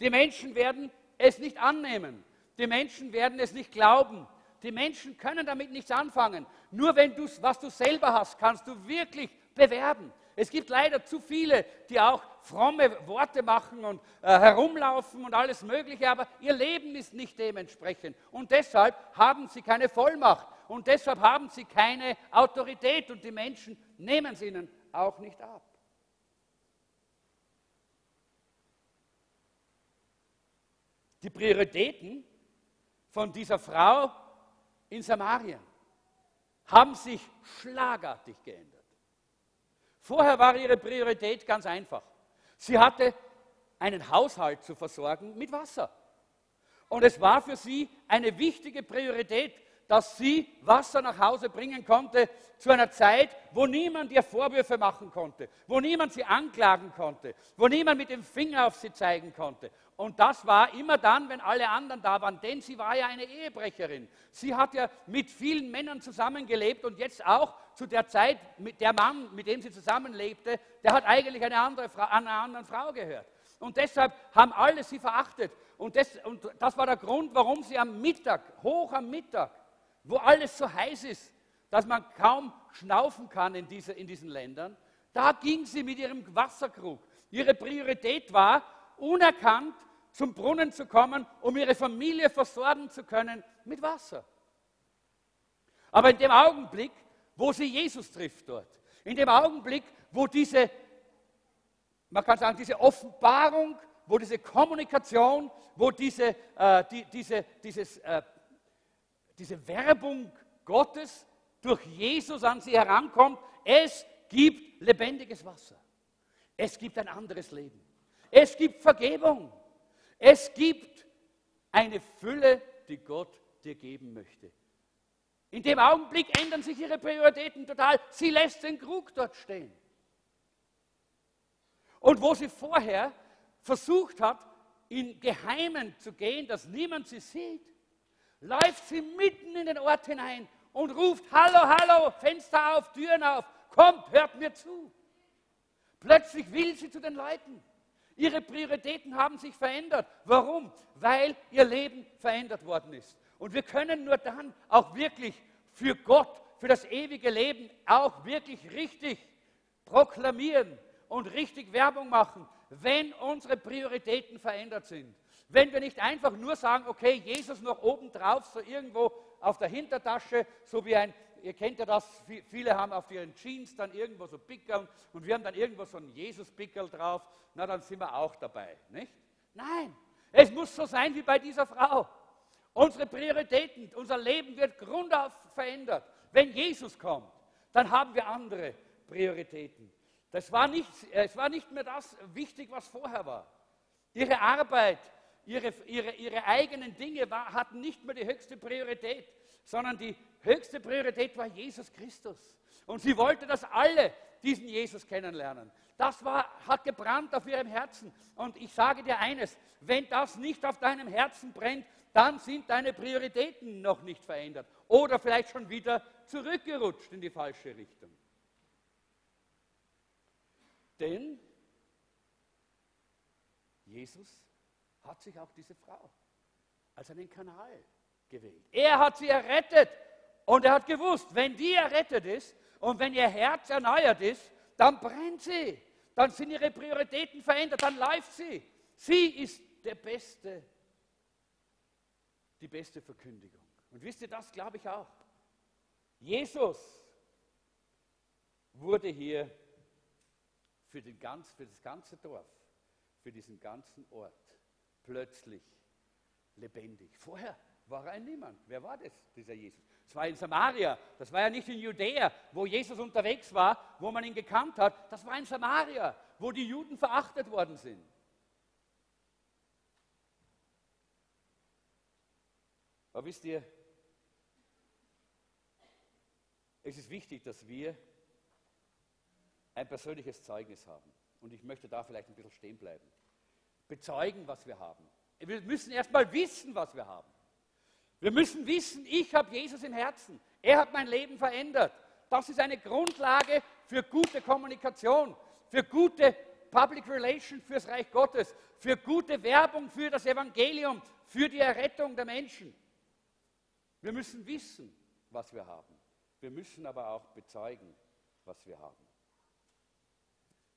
Die Menschen werden es nicht annehmen. Die Menschen werden es nicht glauben. Die Menschen können damit nichts anfangen. Nur wenn du, was du selber hast, kannst du wirklich bewerben. Es gibt leider zu viele, die auch fromme Worte machen und äh, herumlaufen und alles Mögliche, aber ihr Leben ist nicht dementsprechend. Und deshalb haben sie keine Vollmacht und deshalb haben sie keine Autorität und die Menschen nehmen es ihnen auch nicht ab. Die Prioritäten von dieser Frau in Samarien haben sich schlagartig geändert. Vorher war ihre Priorität ganz einfach. Sie hatte einen Haushalt zu versorgen mit Wasser. Und es war für sie eine wichtige Priorität, dass sie Wasser nach Hause bringen konnte zu einer Zeit, wo niemand ihr Vorwürfe machen konnte, wo niemand sie anklagen konnte, wo niemand mit dem Finger auf sie zeigen konnte. Und das war immer dann, wenn alle anderen da waren, denn sie war ja eine Ehebrecherin. Sie hat ja mit vielen Männern zusammengelebt und jetzt auch zu der Zeit, mit der Mann, mit dem sie zusammenlebte, der hat eigentlich eine andere Frau, einer anderen Frau gehört. Und deshalb haben alle sie verachtet. Und das, und das war der Grund, warum sie am Mittag, hoch am Mittag, wo alles so heiß ist, dass man kaum schnaufen kann in, diese, in diesen Ländern, da ging sie mit ihrem Wasserkrug. Ihre Priorität war, unerkannt zum Brunnen zu kommen, um ihre Familie versorgen zu können mit Wasser. Aber in dem Augenblick, wo sie Jesus trifft dort, in dem Augenblick, wo diese, man kann sagen, diese Offenbarung, wo diese Kommunikation, wo diese, äh, die, diese, dieses, äh, diese Werbung Gottes durch Jesus an sie herankommt, es gibt lebendiges Wasser. Es gibt ein anderes Leben. Es gibt Vergebung. Es gibt eine Fülle, die Gott dir geben möchte. In dem Augenblick ändern sich ihre Prioritäten total. Sie lässt den Krug dort stehen. Und wo sie vorher versucht hat, in Geheimen zu gehen, dass niemand sie sieht, läuft sie mitten in den Ort hinein und ruft, hallo, hallo, Fenster auf, Türen auf, kommt, hört mir zu. Plötzlich will sie zu den Leuten. Ihre Prioritäten haben sich verändert. Warum? Weil ihr Leben verändert worden ist. Und wir können nur dann auch wirklich für Gott, für das ewige Leben auch wirklich richtig proklamieren und richtig Werbung machen, wenn unsere Prioritäten verändert sind. Wenn wir nicht einfach nur sagen, okay, Jesus noch oben drauf, so irgendwo auf der Hintertasche, so wie ein ihr kennt ja das, viele haben auf ihren Jeans dann irgendwo so Pickel und wir haben dann irgendwo so einen Jesus-Pickel drauf, na dann sind wir auch dabei, nicht? Nein, es muss so sein wie bei dieser Frau. Unsere Prioritäten, unser Leben wird grundauf verändert. Wenn Jesus kommt, dann haben wir andere Prioritäten. Das war nicht, es war nicht mehr das wichtig, was vorher war. Ihre Arbeit, ihre, ihre, ihre eigenen Dinge war, hatten nicht mehr die höchste Priorität, sondern die höchste Priorität war Jesus Christus. Und sie wollte, dass alle diesen Jesus kennenlernen. Das war, hat gebrannt auf ihrem Herzen. Und ich sage dir eines, wenn das nicht auf deinem Herzen brennt, dann sind deine Prioritäten noch nicht verändert oder vielleicht schon wieder zurückgerutscht in die falsche Richtung. Denn Jesus hat sich auch diese Frau als einen Kanal gewählt. Er hat sie errettet und er hat gewusst, wenn die errettet ist und wenn ihr Herz erneuert ist, dann brennt sie. Dann sind ihre Prioritäten verändert, dann läuft sie. Sie ist der beste, die beste Verkündigung. Und wisst ihr, das glaube ich auch. Jesus wurde hier für, den ganz, für das ganze Dorf, für diesen ganzen Ort plötzlich lebendig. Vorher war ein Niemand. Wer war das, dieser Jesus? Das war in Samaria, das war ja nicht in Judäa, wo Jesus unterwegs war, wo man ihn gekannt hat. Das war in Samaria, wo die Juden verachtet worden sind. Aber wisst ihr, es ist wichtig, dass wir ein persönliches Zeugnis haben. Und ich möchte da vielleicht ein bisschen stehen bleiben. Bezeugen, was wir haben. Wir müssen erstmal wissen, was wir haben. Wir müssen wissen, ich habe Jesus im Herzen. Er hat mein Leben verändert. Das ist eine Grundlage für gute Kommunikation, für gute Public Relations fürs Reich Gottes, für gute Werbung für das Evangelium, für die Errettung der Menschen. Wir müssen wissen, was wir haben. Wir müssen aber auch bezeugen, was wir haben.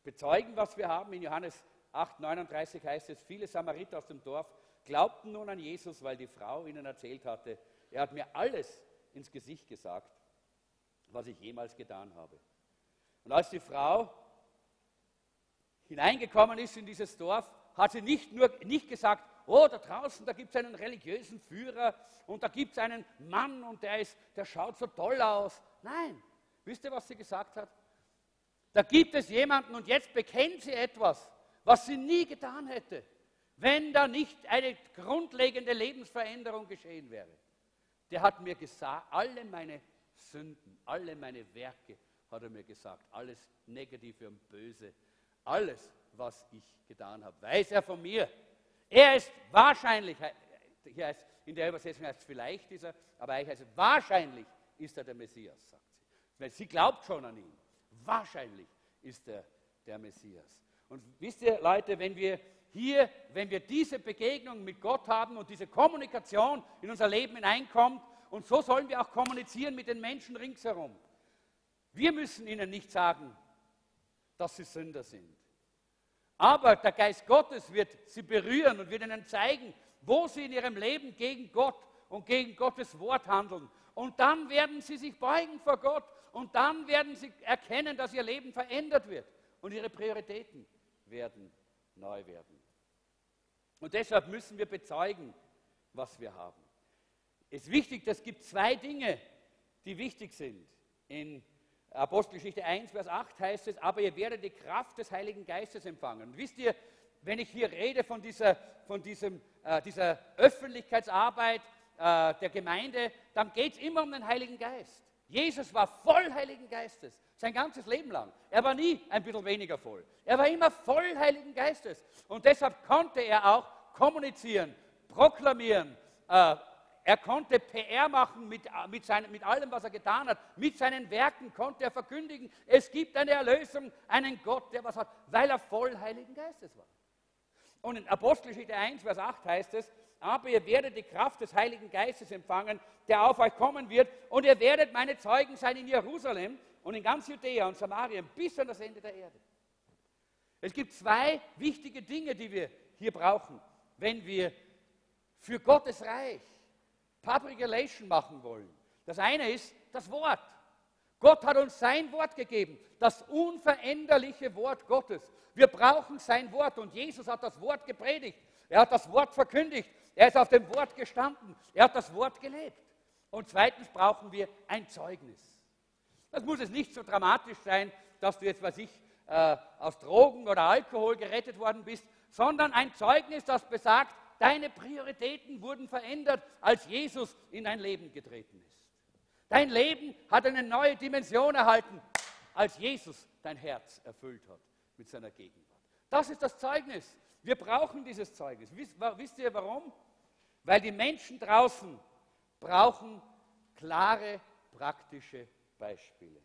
Bezeugen, was wir haben. In Johannes 8, 39 heißt es, viele Samariter aus dem Dorf glaubten nun an Jesus, weil die Frau ihnen erzählt hatte, er hat mir alles ins Gesicht gesagt, was ich jemals getan habe. Und als die Frau hineingekommen ist in dieses Dorf, hat sie nicht nur nicht gesagt, oh, da draußen, da gibt es einen religiösen Führer und da gibt es einen Mann und der, ist, der schaut so toll aus. Nein, wisst ihr, was sie gesagt hat? Da gibt es jemanden und jetzt bekennt sie etwas, was sie nie getan hätte, wenn da nicht eine grundlegende Lebensveränderung geschehen wäre. Der hat mir gesagt, alle meine Sünden, alle meine Werke, hat er mir gesagt, alles Negative und Böse, alles, was ich getan habe, weiß er von mir. Er ist wahrscheinlich, hier heißt, in der Übersetzung heißt es vielleicht ist er, aber eigentlich heißt wahrscheinlich ist er der Messias, sagt sie. Weil sie glaubt schon an ihn. Wahrscheinlich ist er der Messias. Und wisst ihr, Leute, wenn wir hier, wenn wir diese Begegnung mit Gott haben und diese Kommunikation in unser Leben hineinkommt, und so sollen wir auch kommunizieren mit den Menschen ringsherum. Wir müssen ihnen nicht sagen, dass sie Sünder sind. Aber der Geist Gottes wird sie berühren und wird ihnen zeigen, wo sie in ihrem Leben gegen Gott und gegen Gottes Wort handeln. Und dann werden sie sich beugen vor Gott und dann werden sie erkennen, dass ihr Leben verändert wird und ihre Prioritäten werden neu werden. Und deshalb müssen wir bezeugen, was wir haben. Es ist wichtig, es gibt zwei Dinge, die wichtig sind in Apostelgeschichte 1, Vers 8 heißt es, aber ihr werdet die Kraft des Heiligen Geistes empfangen. Und wisst ihr, wenn ich hier rede von dieser, von diesem, äh, dieser Öffentlichkeitsarbeit äh, der Gemeinde, dann geht es immer um den Heiligen Geist. Jesus war voll Heiligen Geistes, sein ganzes Leben lang. Er war nie ein bisschen weniger voll. Er war immer voll Heiligen Geistes. Und deshalb konnte er auch kommunizieren, proklamieren, äh, er konnte PR machen mit, mit, seinem, mit allem, was er getan hat. Mit seinen Werken konnte er verkündigen, es gibt eine Erlösung, einen Gott, der was hat, weil er voll Heiligen Geistes war. Und in Apostelgeschichte 1, Vers 8 heißt es, aber ihr werdet die Kraft des Heiligen Geistes empfangen, der auf euch kommen wird, und ihr werdet meine Zeugen sein in Jerusalem und in ganz Judäa und Samarien bis an das Ende der Erde. Es gibt zwei wichtige Dinge, die wir hier brauchen, wenn wir für Gottes Reich Public Relation machen wollen. Das eine ist das Wort. Gott hat uns sein Wort gegeben, das unveränderliche Wort Gottes. Wir brauchen sein Wort und Jesus hat das Wort gepredigt. Er hat das Wort verkündigt. Er ist auf dem Wort gestanden. Er hat das Wort gelebt. Und zweitens brauchen wir ein Zeugnis. Das muss es nicht so dramatisch sein, dass du jetzt, was ich, äh, aus Drogen oder Alkohol gerettet worden bist, sondern ein Zeugnis, das besagt, Deine Prioritäten wurden verändert, als Jesus in dein Leben getreten ist. Dein Leben hat eine neue Dimension erhalten, als Jesus dein Herz erfüllt hat mit seiner Gegenwart. Das ist das Zeugnis. Wir brauchen dieses Zeugnis. Wisst ihr warum? Weil die Menschen draußen brauchen klare, praktische Beispiele.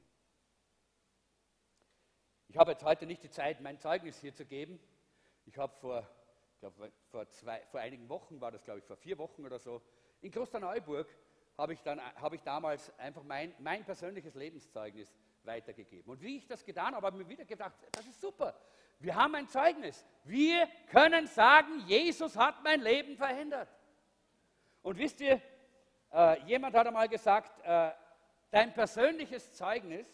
Ich habe jetzt heute nicht die Zeit, mein Zeugnis hier zu geben. Ich habe vor ich glaube, vor, zwei, vor einigen Wochen war das, glaube ich, vor vier Wochen oder so, in Klosterneuburg habe ich, dann, habe ich damals einfach mein, mein persönliches Lebenszeugnis weitergegeben. Und wie ich das getan habe, habe ich mir wieder gedacht, das ist super. Wir haben ein Zeugnis. Wir können sagen, Jesus hat mein Leben verändert. Und wisst ihr, äh, jemand hat einmal gesagt, äh, dein persönliches Zeugnis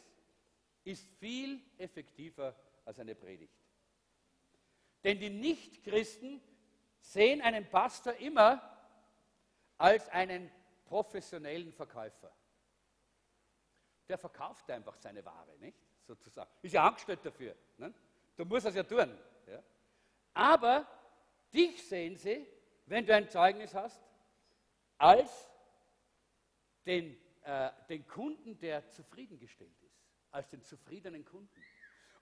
ist viel effektiver als eine Predigt. Denn die Nichtchristen sehen einen Pastor immer als einen professionellen Verkäufer. Der verkauft einfach seine Ware, nicht? Sozusagen. Ist ja angestellt dafür. Ne? Du musst das ja tun. Ja? Aber dich sehen sie, wenn du ein Zeugnis hast, als den äh, den Kunden, der zufriedengestellt ist, als den zufriedenen Kunden.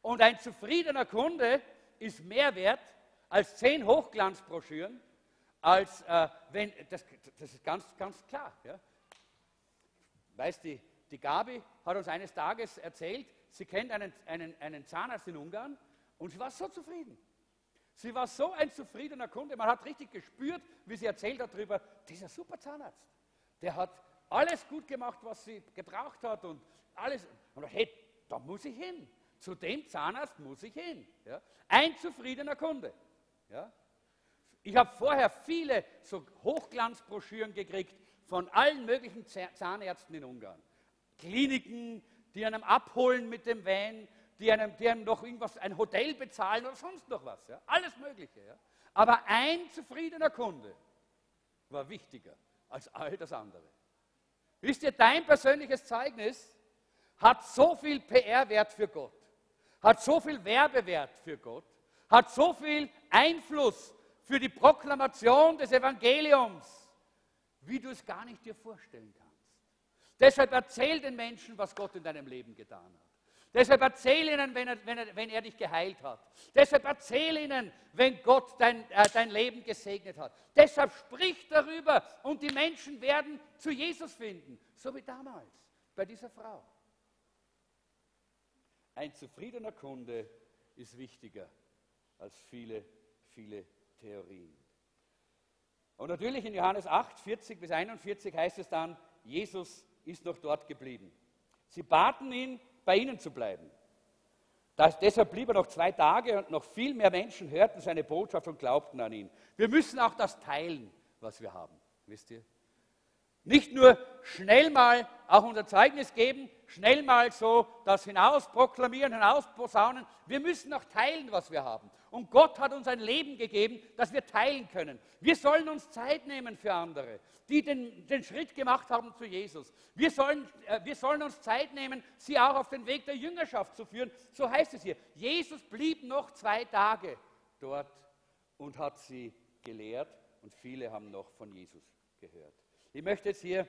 Und ein zufriedener Kunde ist mehr wert als zehn Hochglanzbroschüren, als äh, wenn, das, das, ist ganz, ganz klar. Ja. Weißt die, die Gabi hat uns eines Tages erzählt, sie kennt einen, einen, einen Zahnarzt in Ungarn und sie war so zufrieden. Sie war so ein zufriedener Kunde, man hat richtig gespürt, wie sie erzählt hat darüber, dieser super Zahnarzt, der hat alles gut gemacht, was sie gebraucht hat und alles. Und hey, da muss ich hin. Zu dem Zahnarzt muss ich hin. Ja? Ein zufriedener Kunde. Ja? Ich habe vorher viele so Hochglanzbroschüren gekriegt von allen möglichen Zahnärzten in Ungarn. Kliniken, die einem abholen mit dem Van, die einem, die einem noch irgendwas, ein Hotel bezahlen oder sonst noch was. Ja? Alles Mögliche. Ja? Aber ein zufriedener Kunde war wichtiger als all das andere. Wisst ihr, dein persönliches Zeugnis hat so viel PR-Wert für Gott, hat so viel Werbewert für Gott, hat so viel Einfluss für die Proklamation des Evangeliums, wie du es gar nicht dir vorstellen kannst. Deshalb erzähl den Menschen, was Gott in deinem Leben getan hat. Deshalb erzähl ihnen, wenn er, wenn, er, wenn er dich geheilt hat. Deshalb erzähl ihnen, wenn Gott dein, äh, dein Leben gesegnet hat. Deshalb sprich darüber und die Menschen werden zu Jesus finden, so wie damals bei dieser Frau. Ein zufriedener Kunde ist wichtiger als viele, viele Theorien. Und natürlich in Johannes 8, 40 bis 41 heißt es dann, Jesus ist noch dort geblieben. Sie baten ihn, bei ihnen zu bleiben. Das, deshalb blieb er noch zwei Tage und noch viel mehr Menschen hörten seine Botschaft und glaubten an ihn. Wir müssen auch das teilen, was wir haben, wisst ihr? Nicht nur schnell mal auch unser Zeugnis geben, schnell mal so das hinaus proklamieren, hinaus posaunen. Wir müssen auch teilen, was wir haben. Und Gott hat uns ein Leben gegeben, das wir teilen können. Wir sollen uns Zeit nehmen für andere, die den, den Schritt gemacht haben zu Jesus. Wir sollen, äh, wir sollen uns Zeit nehmen, sie auch auf den Weg der Jüngerschaft zu führen. So heißt es hier. Jesus blieb noch zwei Tage dort und hat sie gelehrt und viele haben noch von Jesus gehört. Ich möchte jetzt hier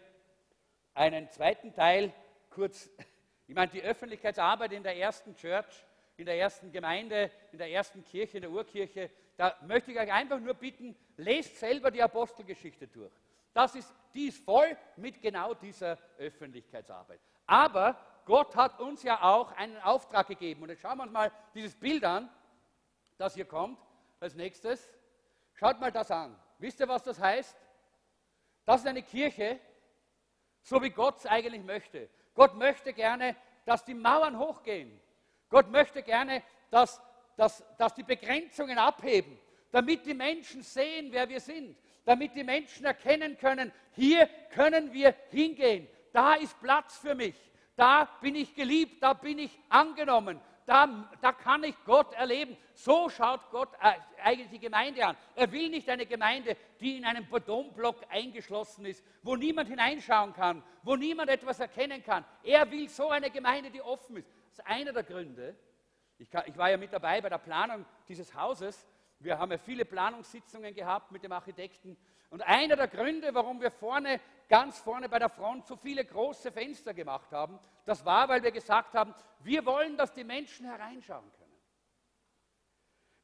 einen zweiten Teil kurz, ich meine, die Öffentlichkeitsarbeit in der ersten Church, in der ersten Gemeinde, in der ersten Kirche, in der Urkirche, da möchte ich euch einfach nur bitten, lest selber die Apostelgeschichte durch. Das ist, die ist voll mit genau dieser Öffentlichkeitsarbeit. Aber Gott hat uns ja auch einen Auftrag gegeben. Und jetzt schauen wir uns mal dieses Bild an, das hier kommt als nächstes. Schaut mal das an. Wisst ihr, was das heißt? Das ist eine Kirche, so wie Gott es eigentlich möchte. Gott möchte gerne, dass die Mauern hochgehen. Gott möchte gerne, dass, dass, dass die Begrenzungen abheben, damit die Menschen sehen, wer wir sind, damit die Menschen erkennen können, hier können wir hingehen, da ist Platz für mich, da bin ich geliebt, da bin ich angenommen, da, da kann ich Gott erleben. So schaut Gott äh, eigentlich die Gemeinde an. Er will nicht eine Gemeinde, die in einem Betonblock eingeschlossen ist, wo niemand hineinschauen kann, wo niemand etwas erkennen kann. Er will so eine Gemeinde, die offen ist. Das ist einer der Gründe. Ich, kann, ich war ja mit dabei bei der Planung dieses Hauses. Wir haben ja viele Planungssitzungen gehabt mit dem Architekten. Und einer der Gründe, warum wir vorne, ganz vorne bei der Front so viele große Fenster gemacht haben, das war, weil wir gesagt haben, wir wollen, dass die Menschen hereinschauen können.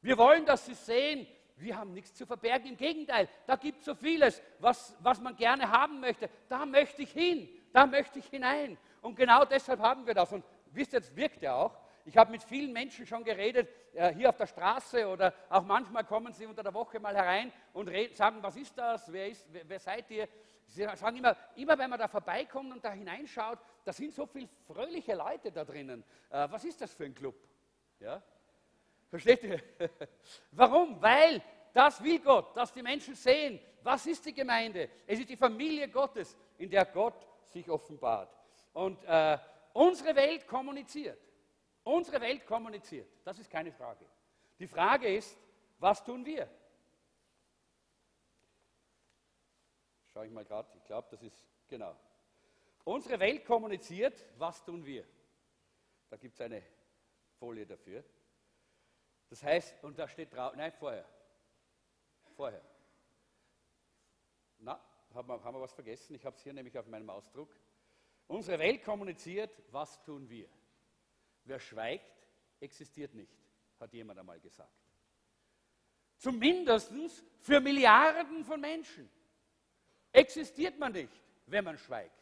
Wir wollen, dass sie sehen, wir haben nichts zu verbergen. Im Gegenteil, da gibt es so vieles, was, was man gerne haben möchte. Da möchte ich hin, da möchte ich hinein. Und genau deshalb haben wir das. Und wisst ihr, es wirkt ja auch. Ich habe mit vielen Menschen schon geredet, äh, hier auf der Straße oder auch manchmal kommen sie unter der Woche mal herein und sagen, was ist das, wer, ist, wer, wer seid ihr? Sie sagen immer, immer wenn man da vorbeikommt und da hineinschaut, da sind so viele fröhliche Leute da drinnen. Äh, was ist das für ein Club? Ja? Versteht ihr? Warum? Weil das will Gott, dass die Menschen sehen, was ist die Gemeinde? Es ist die Familie Gottes, in der Gott sich offenbart. Und äh, unsere Welt kommuniziert. Unsere Welt kommuniziert, das ist keine Frage. Die Frage ist, was tun wir? Schaue ich mal gerade, ich glaube, das ist genau. Unsere Welt kommuniziert, was tun wir? Da gibt es eine Folie dafür. Das heißt, und da steht drauf, nein, vorher. Vorher. Na, haben wir, haben wir was vergessen? Ich habe es hier nämlich auf meinem Ausdruck. Unsere Welt kommuniziert, was tun wir? Wer schweigt, existiert nicht, hat jemand einmal gesagt. Zumindest für Milliarden von Menschen existiert man nicht, wenn man schweigt.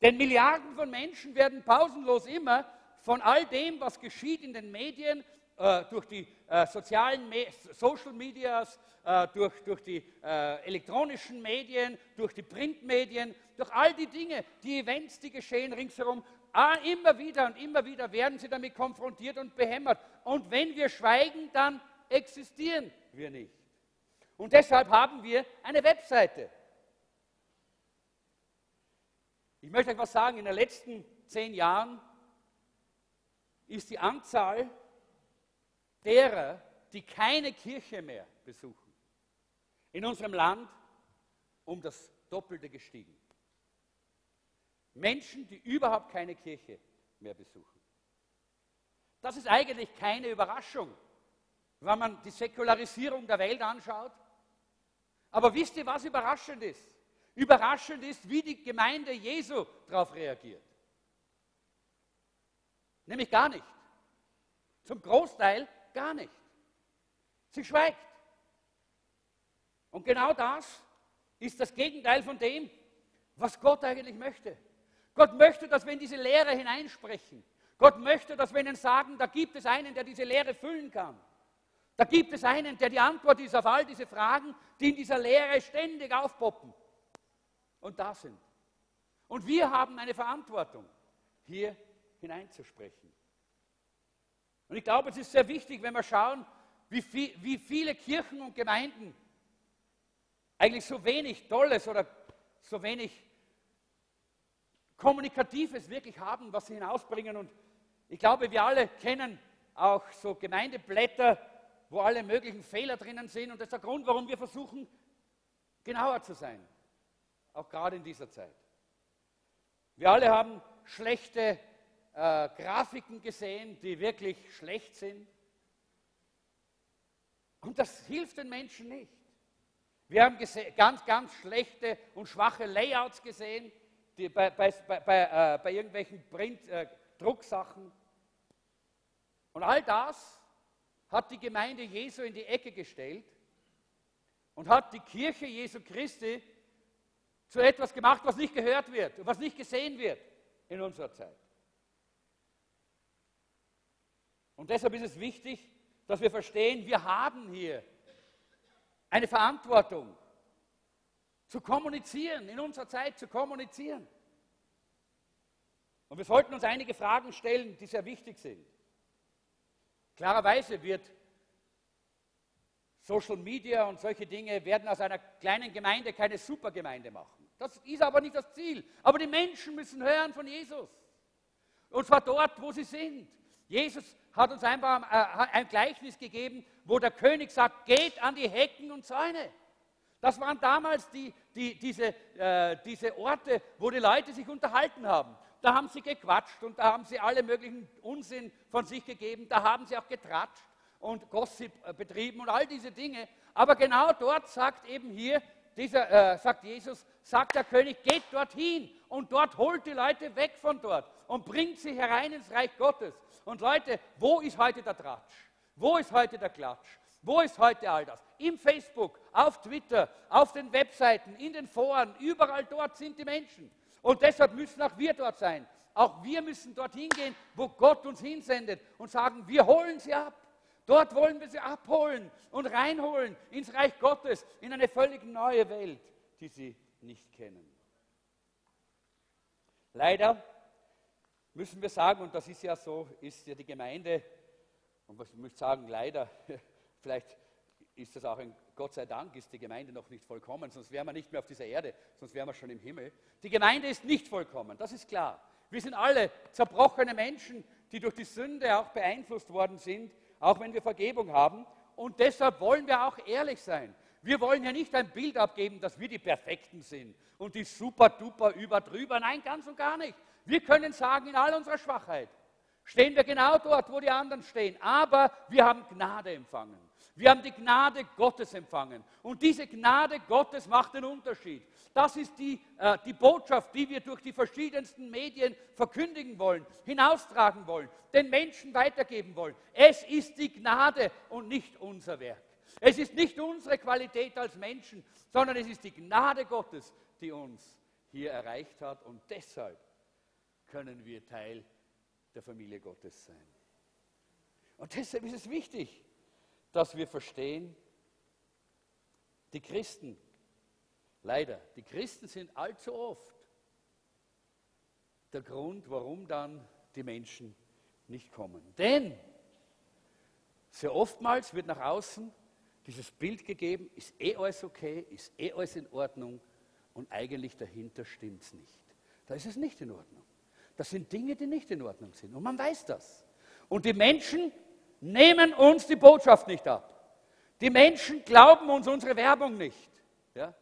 Denn Milliarden von Menschen werden pausenlos immer von all dem, was geschieht in den Medien, äh, durch die äh, sozialen Me Social Medias, äh, durch, durch die elektronischen Medien, durch die Printmedien, durch all die Dinge, die Events, die geschehen ringsherum, ah, immer wieder und immer wieder werden sie damit konfrontiert und behämmert. Und wenn wir schweigen, dann existieren wir nicht. Und deshalb haben wir eine Webseite. Ich möchte euch was sagen, in den letzten zehn Jahren ist die Anzahl derer, die keine Kirche mehr besuchen, in unserem Land um das Doppelte gestiegen. Menschen, die überhaupt keine Kirche mehr besuchen. Das ist eigentlich keine Überraschung, wenn man die Säkularisierung der Welt anschaut. Aber wisst ihr, was überraschend ist? Überraschend ist, wie die Gemeinde Jesu darauf reagiert. Nämlich gar nicht. Zum Großteil gar nicht. Sie schweigt. Und genau das ist das Gegenteil von dem, was Gott eigentlich möchte. Gott möchte, dass wir in diese Lehre hineinsprechen. Gott möchte, dass wir ihnen sagen, da gibt es einen, der diese Lehre füllen kann. Da gibt es einen, der die Antwort ist auf all diese Fragen, die in dieser Lehre ständig aufpoppen und da sind. Und wir haben eine Verantwortung, hier hineinzusprechen. Und ich glaube, es ist sehr wichtig, wenn wir schauen, wie, viel, wie viele Kirchen und Gemeinden eigentlich so wenig Tolles oder so wenig Kommunikatives wirklich haben, was sie hinausbringen. Und ich glaube, wir alle kennen auch so Gemeindeblätter, wo alle möglichen Fehler drinnen sind. Und das ist der Grund, warum wir versuchen, genauer zu sein. Auch gerade in dieser Zeit. Wir alle haben schlechte äh, Grafiken gesehen, die wirklich schlecht sind. Und das hilft den Menschen nicht. Wir haben ganz, ganz schlechte und schwache Layouts gesehen die, bei, bei, bei, äh, bei, irgendwelchen Print-Drucksachen. Äh, und all das hat die Gemeinde Jesu in die Ecke gestellt und hat die Kirche Jesu Christi zu etwas gemacht, was nicht gehört wird, was nicht gesehen wird in unserer Zeit. Und deshalb ist es wichtig, dass wir verstehen, wir haben hier eine Verantwortung zu kommunizieren, in unserer Zeit zu kommunizieren. Und wir sollten uns einige Fragen stellen, die sehr wichtig sind. Klarerweise wird Social Media und solche Dinge werden aus einer kleinen Gemeinde keine Supergemeinde machen. Das ist aber nicht das Ziel. Aber die Menschen müssen hören von Jesus. Und zwar dort, wo sie sind. Jesus hat uns einfach äh, ein Gleichnis gegeben, wo der König sagt, geht an die Hecken und Zäune. Das waren damals die, die, diese, äh, diese Orte, wo die Leute sich unterhalten haben. Da haben sie gequatscht und da haben sie alle möglichen Unsinn von sich gegeben. Da haben sie auch getratscht und Gossip äh, betrieben und all diese Dinge. Aber genau dort sagt eben hier, dieser, äh, sagt Jesus, sagt der König, geht dorthin und dort holt die Leute weg von dort und bringt sie herein ins Reich Gottes. Und Leute, wo ist heute der Tratsch? Wo ist heute der Klatsch? Wo ist heute all das? Im Facebook, auf Twitter, auf den Webseiten, in den Foren, überall dort sind die Menschen. Und deshalb müssen auch wir dort sein. Auch wir müssen dorthin gehen, wo Gott uns hinsendet und sagen, wir holen sie ab. Dort wollen wir sie abholen und reinholen ins Reich Gottes, in eine völlig neue Welt, die sie nicht kennen. Leider müssen wir sagen, und das ist ja so, ist ja die Gemeinde, und was ich möchte sagen, leider, vielleicht ist das auch ein Gott sei Dank, ist die Gemeinde noch nicht vollkommen, sonst wären wir nicht mehr auf dieser Erde, sonst wären wir schon im Himmel. Die Gemeinde ist nicht vollkommen, das ist klar. Wir sind alle zerbrochene Menschen, die durch die Sünde auch beeinflusst worden sind, auch wenn wir Vergebung haben. Und deshalb wollen wir auch ehrlich sein. Wir wollen ja nicht ein Bild abgeben, dass wir die Perfekten sind und die super duper überdrüber. Nein, ganz und gar nicht. Wir können sagen, in all unserer Schwachheit stehen wir genau dort, wo die anderen stehen. Aber wir haben Gnade empfangen. Wir haben die Gnade Gottes empfangen. Und diese Gnade Gottes macht den Unterschied. Das ist die, äh, die Botschaft, die wir durch die verschiedensten Medien verkündigen wollen, hinaustragen wollen, den Menschen weitergeben wollen. Es ist die Gnade und nicht unser Werk. Es ist nicht unsere Qualität als Menschen, sondern es ist die Gnade Gottes, die uns hier erreicht hat. Und deshalb können wir Teil der Familie Gottes sein. Und deshalb ist es wichtig, dass wir verstehen, die Christen, leider, die Christen sind allzu oft der Grund, warum dann die Menschen nicht kommen. Denn sehr oftmals wird nach außen dieses Bild gegeben, ist eh alles okay, ist eh alles in Ordnung und eigentlich dahinter stimmt es nicht. Da ist es nicht in Ordnung. Das sind Dinge, die nicht in Ordnung sind und man weiß das. Und die Menschen nehmen uns die Botschaft nicht ab. Die Menschen glauben uns unsere Werbung nicht. Ja?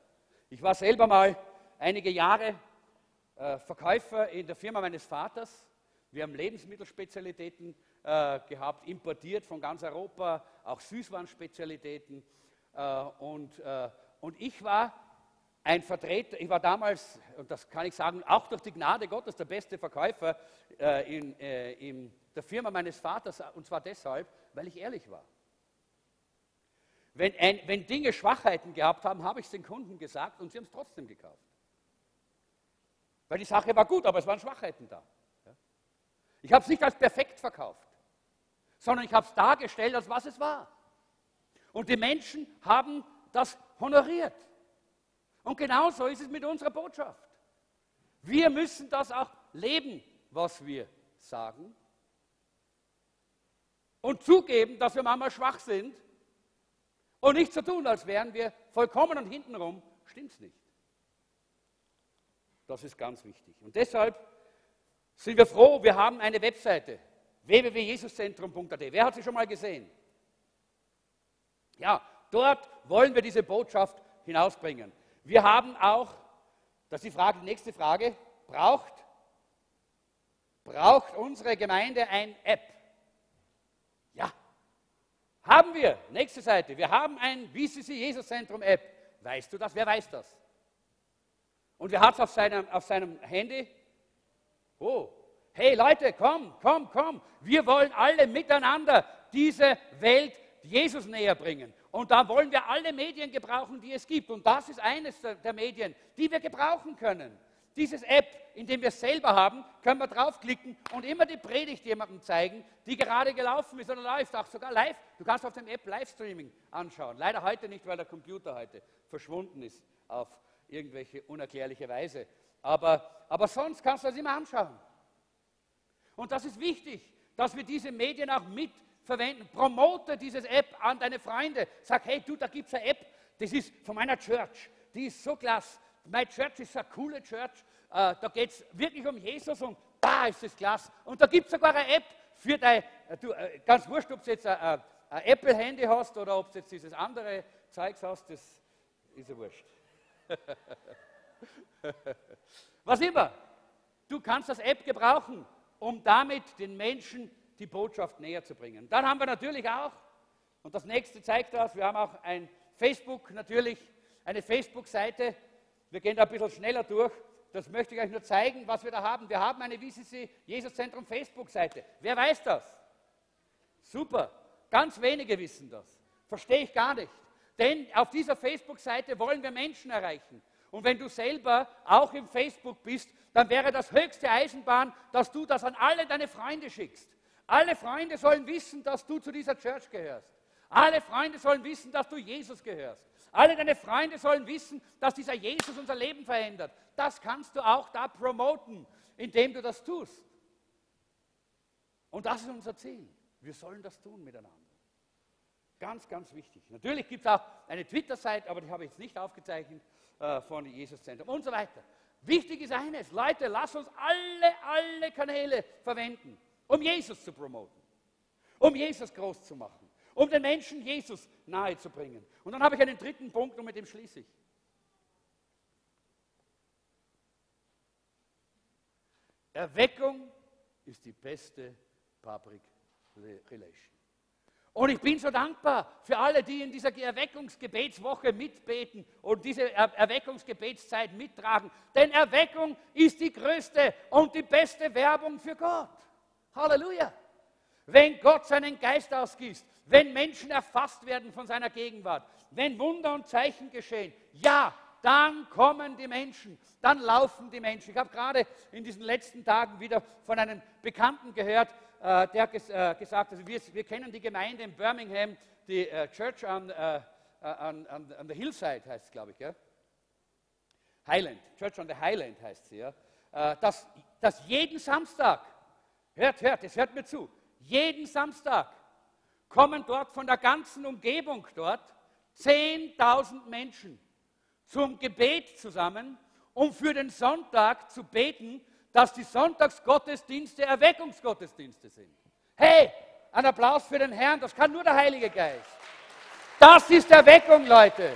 Ich war selber mal einige Jahre äh, Verkäufer in der Firma meines Vaters. Wir haben Lebensmittelspezialitäten äh, gehabt, importiert von ganz Europa, auch Süßwarenspezialitäten. Äh, und, äh, und ich war ein Vertreter, ich war damals, und das kann ich sagen, auch durch die Gnade Gottes der beste Verkäufer äh, in, äh, in der Firma meines Vaters, und zwar deshalb, weil ich ehrlich war. Wenn, ein, wenn Dinge Schwachheiten gehabt haben, habe ich es den Kunden gesagt und sie haben es trotzdem gekauft. Weil die Sache war gut, aber es waren Schwachheiten da. Ich habe es nicht als perfekt verkauft, sondern ich habe es dargestellt, als was es war. Und die Menschen haben das honoriert. Und genauso ist es mit unserer Botschaft. Wir müssen das auch leben, was wir sagen. Und zugeben, dass wir manchmal schwach sind. Und nicht so tun, als wären wir vollkommen und hintenrum, stimmt es nicht. Das ist ganz wichtig. Und deshalb sind wir froh, wir haben eine Webseite, www.jesuszentrum.at. Wer hat sie schon mal gesehen? Ja, dort wollen wir diese Botschaft hinausbringen. Wir haben auch, das ist die, Frage, die nächste Frage, braucht, braucht unsere Gemeinde ein App? Ja, haben wir. Nächste Seite. Wir haben ein BCC Jesus Zentrum App. Weißt du das? Wer weiß das? Und wer hat es auf seinem, auf seinem Handy? Oh, hey Leute, komm, komm, komm. Wir wollen alle miteinander diese Welt Jesus näher bringen. Und da wollen wir alle Medien gebrauchen, die es gibt. Und das ist eines der Medien, die wir gebrauchen können. Dieses App, in dem wir es selber haben, können wir draufklicken und immer die Predigt jemandem zeigen, die gerade gelaufen ist oder läuft, auch sogar live. Du kannst auf dem App Livestreaming anschauen. Leider heute nicht, weil der Computer heute verschwunden ist auf irgendwelche unerklärliche Weise. Aber, aber sonst kannst du das immer anschauen. Und das ist wichtig, dass wir diese Medien auch mit verwenden. Promote dieses App an deine Freunde. Sag, hey, du, da gibt es eine App, das ist von meiner Church. Die ist so klasse. My Church ist eine coole Church. Äh, da geht es wirklich um Jesus und da ist es klasse. Und da gibt es sogar eine App für dein, äh, du, äh, ganz wurscht, ob du jetzt ein, ein Apple-Handy hast oder ob du jetzt dieses andere Zeugs hast, das ist ja wurscht. Was immer. Du kannst das App gebrauchen, um damit den Menschen die Botschaft näher zu bringen. Dann haben wir natürlich auch, und das nächste zeigt das, wir haben auch ein Facebook natürlich, eine Facebook-Seite. Wir gehen da ein bisschen schneller durch. Das möchte ich euch nur zeigen, was wir da haben. Wir haben eine WCC Jesus Zentrum Facebook-Seite. Wer weiß das? Super. Ganz wenige wissen das. Verstehe ich gar nicht. Denn auf dieser Facebook-Seite wollen wir Menschen erreichen. Und wenn du selber auch im Facebook bist, dann wäre das höchste Eisenbahn, dass du das an alle deine Freunde schickst. Alle Freunde sollen wissen, dass du zu dieser Church gehörst. Alle Freunde sollen wissen, dass du Jesus gehörst. Alle deine Freunde sollen wissen, dass dieser Jesus unser Leben verändert. Das kannst du auch da promoten, indem du das tust. Und das ist unser Ziel. Wir sollen das tun miteinander. Ganz, ganz wichtig. Natürlich gibt es auch eine Twitter-Seite, aber die habe ich jetzt nicht aufgezeichnet, äh, von Jesus Zentrum und so weiter. Wichtig ist eines, Leute, lass uns alle, alle Kanäle verwenden um Jesus zu promoten, um Jesus groß zu machen, um den Menschen Jesus nahe zu bringen. Und dann habe ich einen dritten Punkt und mit dem schließe ich. Erweckung ist die beste Public Relation. Und ich bin so dankbar für alle, die in dieser Erweckungsgebetswoche mitbeten und diese Erweckungsgebetszeit mittragen. Denn Erweckung ist die größte und die beste Werbung für Gott. Halleluja. Wenn Gott seinen Geist ausgießt, wenn Menschen erfasst werden von seiner Gegenwart, wenn Wunder und Zeichen geschehen, ja, dann kommen die Menschen, dann laufen die Menschen. Ich habe gerade in diesen letzten Tagen wieder von einem Bekannten gehört, äh, der äh, gesagt, also wir, wir, kennen die Gemeinde in Birmingham, die äh, Church on, on, on, on, the Hillside heißt es, glaube ich, ja? Highland, Church on the Highland heißt sie, ja? Dass, dass jeden Samstag, hört, hört, es hört mir zu, jeden Samstag kommen dort von der ganzen Umgebung dort 10.000 Menschen zum Gebet zusammen, um für den Sonntag zu beten, dass die Sonntagsgottesdienste Erweckungsgottesdienste sind. Hey, ein Applaus für den Herrn, das kann nur der Heilige Geist. Das ist Erweckung, Leute.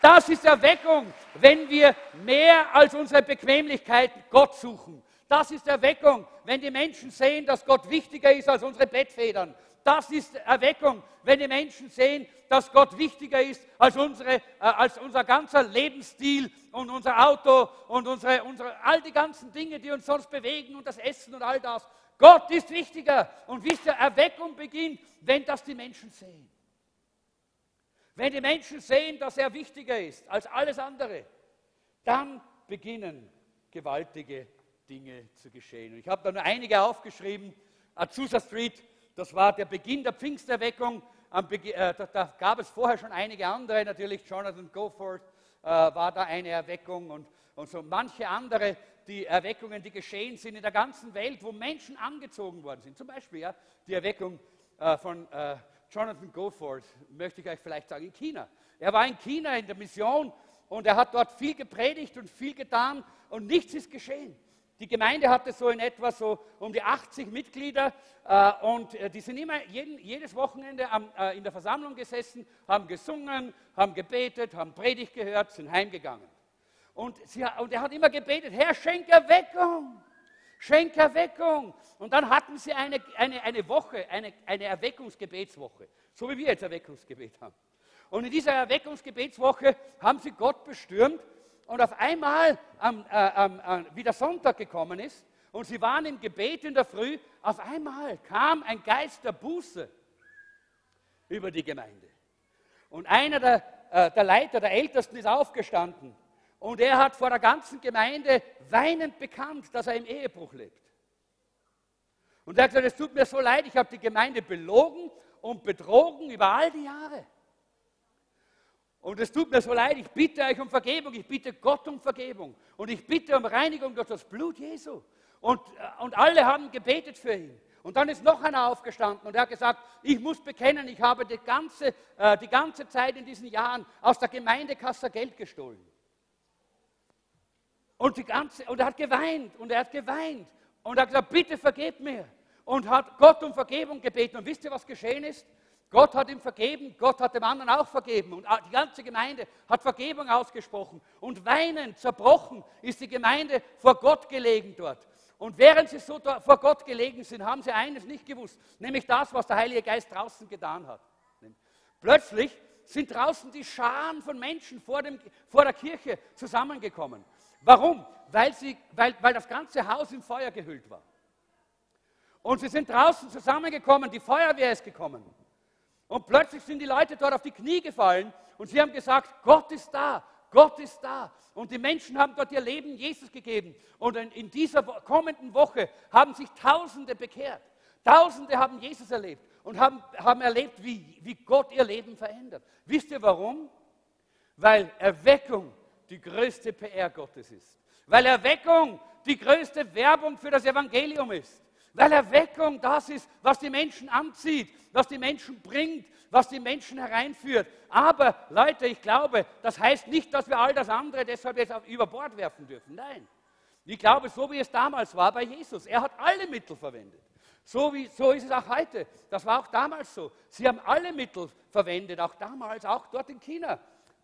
Das ist Erweckung, wenn wir mehr als unsere Bequemlichkeit Gott suchen. Das ist Erweckung, wenn die Menschen sehen, dass Gott wichtiger ist als unsere Bettfedern. Das ist Erweckung, wenn die Menschen sehen, dass Gott wichtiger ist als, unsere, äh, als unser ganzer Lebensstil und unser Auto und unsere, unsere, all die ganzen Dinge, die uns sonst bewegen und das Essen und all das. Gott ist wichtiger. Und wisst ihr, Erweckung beginnt, wenn das die Menschen sehen. Wenn die Menschen sehen, dass er wichtiger ist als alles andere, dann beginnen gewaltige Dinge zu geschehen. Und ich habe da nur einige aufgeschrieben. Azusa Street das war der Beginn der Pfingsterweckung. Äh, da, da, gab es vorher schon einige andere, natürlich Jonathan Goforth äh, war da eine Erweckung und, und so manche andere, die Erweckungen, die geschehen sind in der ganzen Welt, wo Menschen angezogen worden sind. Zum Beispiel ja, die Erweckung äh, von äh, Jonathan Goforth, möchte ich euch vielleicht sagen, in China. Er war in China in der Mission und er hat dort viel gepredigt und viel getan und nichts ist geschehen. Die Gemeinde hatte so in etwa so um die 80 Mitglieder äh, und äh, die sind immer jeden, jedes Wochenende am, äh, in der Versammlung gesessen, haben gesungen, haben gebetet, haben Predigt gehört, sind heimgegangen. Und, sie, und er hat immer gebetet, Herr, schenk Erweckung, schenk Erweckung. Und dann hatten sie eine, eine, eine Woche, eine, eine Erweckungsgebetswoche, so wie wir jetzt Erweckungsgebet haben. Und in dieser Erweckungsgebetswoche haben sie Gott bestürmt und auf einmal, ähm, äh, äh, wie der Sonntag gekommen ist, und sie waren im Gebet in der Früh, auf einmal kam ein Geist der Buße über die Gemeinde. Und einer der, äh, der Leiter, der Ältesten, ist aufgestanden. Und er hat vor der ganzen Gemeinde weinend bekannt, dass er im Ehebruch lebt. Und er hat gesagt, es tut mir so leid, ich habe die Gemeinde belogen und betrogen über all die Jahre. Und es tut mir so leid, ich bitte euch um Vergebung, ich bitte Gott um Vergebung und ich bitte um Reinigung durch das Blut Jesu. Und, äh, und alle haben gebetet für ihn. Und dann ist noch einer aufgestanden und er hat gesagt, ich muss bekennen, ich habe die ganze, äh, die ganze Zeit in diesen Jahren aus der Gemeindekasse Geld gestohlen. Und, die ganze, und er hat geweint und er hat geweint und er hat gesagt, bitte vergebt mir. Und hat Gott um Vergebung gebeten. Und wisst ihr, was geschehen ist? Gott hat ihm vergeben, Gott hat dem anderen auch vergeben und die ganze Gemeinde hat Vergebung ausgesprochen und weinend, zerbrochen ist die Gemeinde vor Gott gelegen dort. Und während sie so vor Gott gelegen sind, haben sie eines nicht gewusst, nämlich das, was der Heilige Geist draußen getan hat. Plötzlich sind draußen die Scharen von Menschen vor, dem, vor der Kirche zusammengekommen. Warum? Weil, sie, weil, weil das ganze Haus im Feuer gehüllt war. Und sie sind draußen zusammengekommen, die Feuerwehr ist gekommen. Und plötzlich sind die Leute dort auf die Knie gefallen und sie haben gesagt, Gott ist da, Gott ist da. Und die Menschen haben dort ihr Leben Jesus gegeben. Und in dieser kommenden Woche haben sich Tausende bekehrt. Tausende haben Jesus erlebt und haben, haben erlebt, wie, wie Gott ihr Leben verändert. Wisst ihr warum? Weil Erweckung die größte PR Gottes ist. Weil Erweckung die größte Werbung für das Evangelium ist. Weil Erweckung das ist, was die Menschen anzieht, was die Menschen bringt, was die Menschen hereinführt. Aber Leute, ich glaube, das heißt nicht, dass wir all das andere deshalb jetzt über Bord werfen dürfen. Nein. Ich glaube, so wie es damals war bei Jesus, er hat alle Mittel verwendet. So, wie, so ist es auch heute. Das war auch damals so. Sie haben alle Mittel verwendet, auch damals, auch dort in China.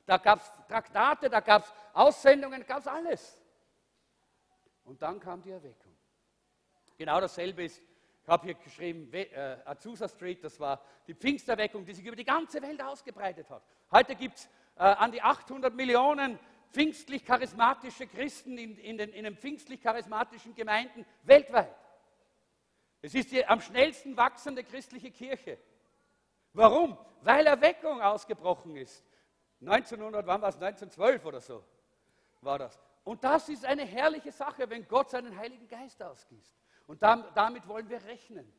Da gab es Traktate, da gab es Aussendungen, da gab es alles. Und dann kam die Erweckung. Genau dasselbe ist Ich habe hier geschrieben, äh, Azusa Street, das war die Pfingsterweckung, die sich über die ganze Welt ausgebreitet hat. Heute gibt es äh, an die 800 Millionen pfingstlich-charismatische Christen in, in, den, in den pfingstlich-charismatischen Gemeinden weltweit. Es ist die am schnellsten wachsende christliche Kirche. Warum? Weil Erweckung ausgebrochen ist. 1900, wann war es? 1912 oder so war das. Und das ist eine herrliche Sache, wenn Gott seinen Heiligen Geist ausgießt. Und damit wollen wir rechnen.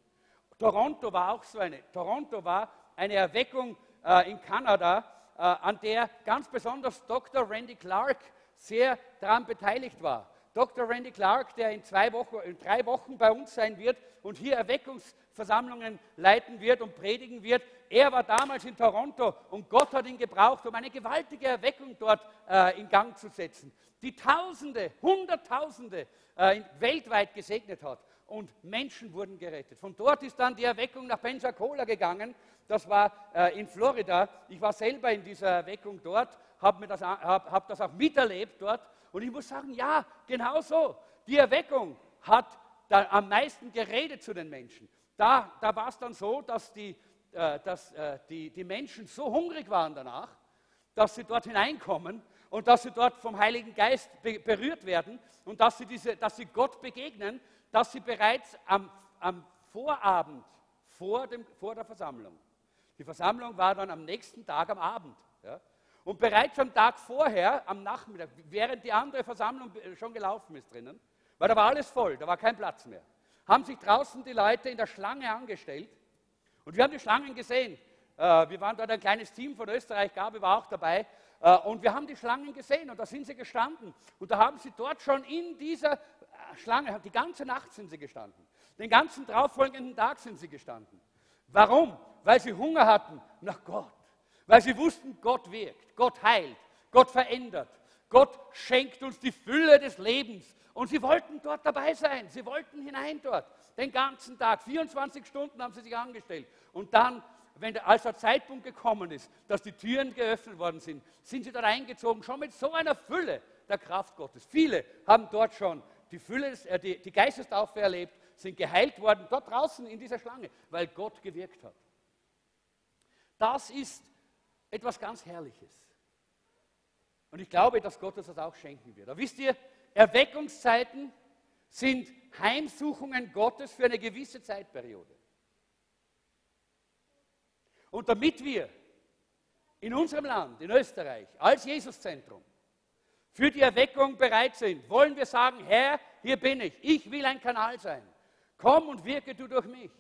Toronto war auch so eine. Toronto war eine Erweckung äh, in Kanada, äh, an der ganz besonders Dr. Randy Clark sehr daran beteiligt war. Dr. Randy Clark, der in, zwei Wochen, in drei Wochen bei uns sein wird und hier Erweckungsversammlungen leiten wird und predigen wird. Er war damals in Toronto und Gott hat ihn gebraucht, um eine gewaltige Erweckung dort äh, in Gang zu setzen, die Tausende, Hunderttausende äh, weltweit gesegnet hat und Menschen wurden gerettet. Von dort ist dann die Erweckung nach Pensacola gegangen. Das war äh, in Florida. Ich war selber in dieser Erweckung dort, habe das, hab, hab das auch miterlebt dort. Und ich muss sagen, ja, genau so. Die Erweckung hat da am meisten geredet zu den Menschen. Da, da war es dann so, dass, die, äh, dass äh, die, die Menschen so hungrig waren danach, dass sie dort hineinkommen und dass sie dort vom Heiligen Geist be berührt werden und dass sie, diese, dass sie Gott begegnen, dass sie bereits am, am Vorabend vor, dem, vor der Versammlung, die Versammlung war dann am nächsten Tag am Abend, ja, und bereits am Tag vorher, am Nachmittag, während die andere Versammlung schon gelaufen ist drinnen, weil da war alles voll, da war kein Platz mehr, haben sich draußen die Leute in der Schlange angestellt und wir haben die Schlangen gesehen. Äh, wir waren dort ein kleines Team von Österreich, Gabi war auch dabei äh, und wir haben die Schlangen gesehen und da sind sie gestanden und da haben sie dort schon in dieser Schlange, die ganze Nacht sind sie gestanden. Den ganzen darauffolgenden Tag sind sie gestanden. Warum? Weil sie Hunger hatten nach Gott. Weil sie wussten, Gott wirkt, Gott heilt, Gott verändert. Gott schenkt uns die Fülle des Lebens. Und sie wollten dort dabei sein. Sie wollten hinein dort. Den ganzen Tag. 24 Stunden haben sie sich angestellt. Und dann, wenn der, als der Zeitpunkt gekommen ist, dass die Türen geöffnet worden sind, sind sie dort eingezogen. Schon mit so einer Fülle der Kraft Gottes. Viele haben dort schon die, Fülle, äh, die, die Geistestaufe erlebt, sind geheilt worden, dort draußen in dieser Schlange, weil Gott gewirkt hat. Das ist etwas ganz Herrliches. Und ich glaube, dass Gott uns das auch schenken wird. Aber wisst ihr, Erweckungszeiten sind Heimsuchungen Gottes für eine gewisse Zeitperiode. Und damit wir in unserem Land, in Österreich, als Jesuszentrum für die Erweckung bereit sind, wollen wir sagen, Herr, hier bin ich, ich will ein Kanal sein. Komm und wirke du durch mich.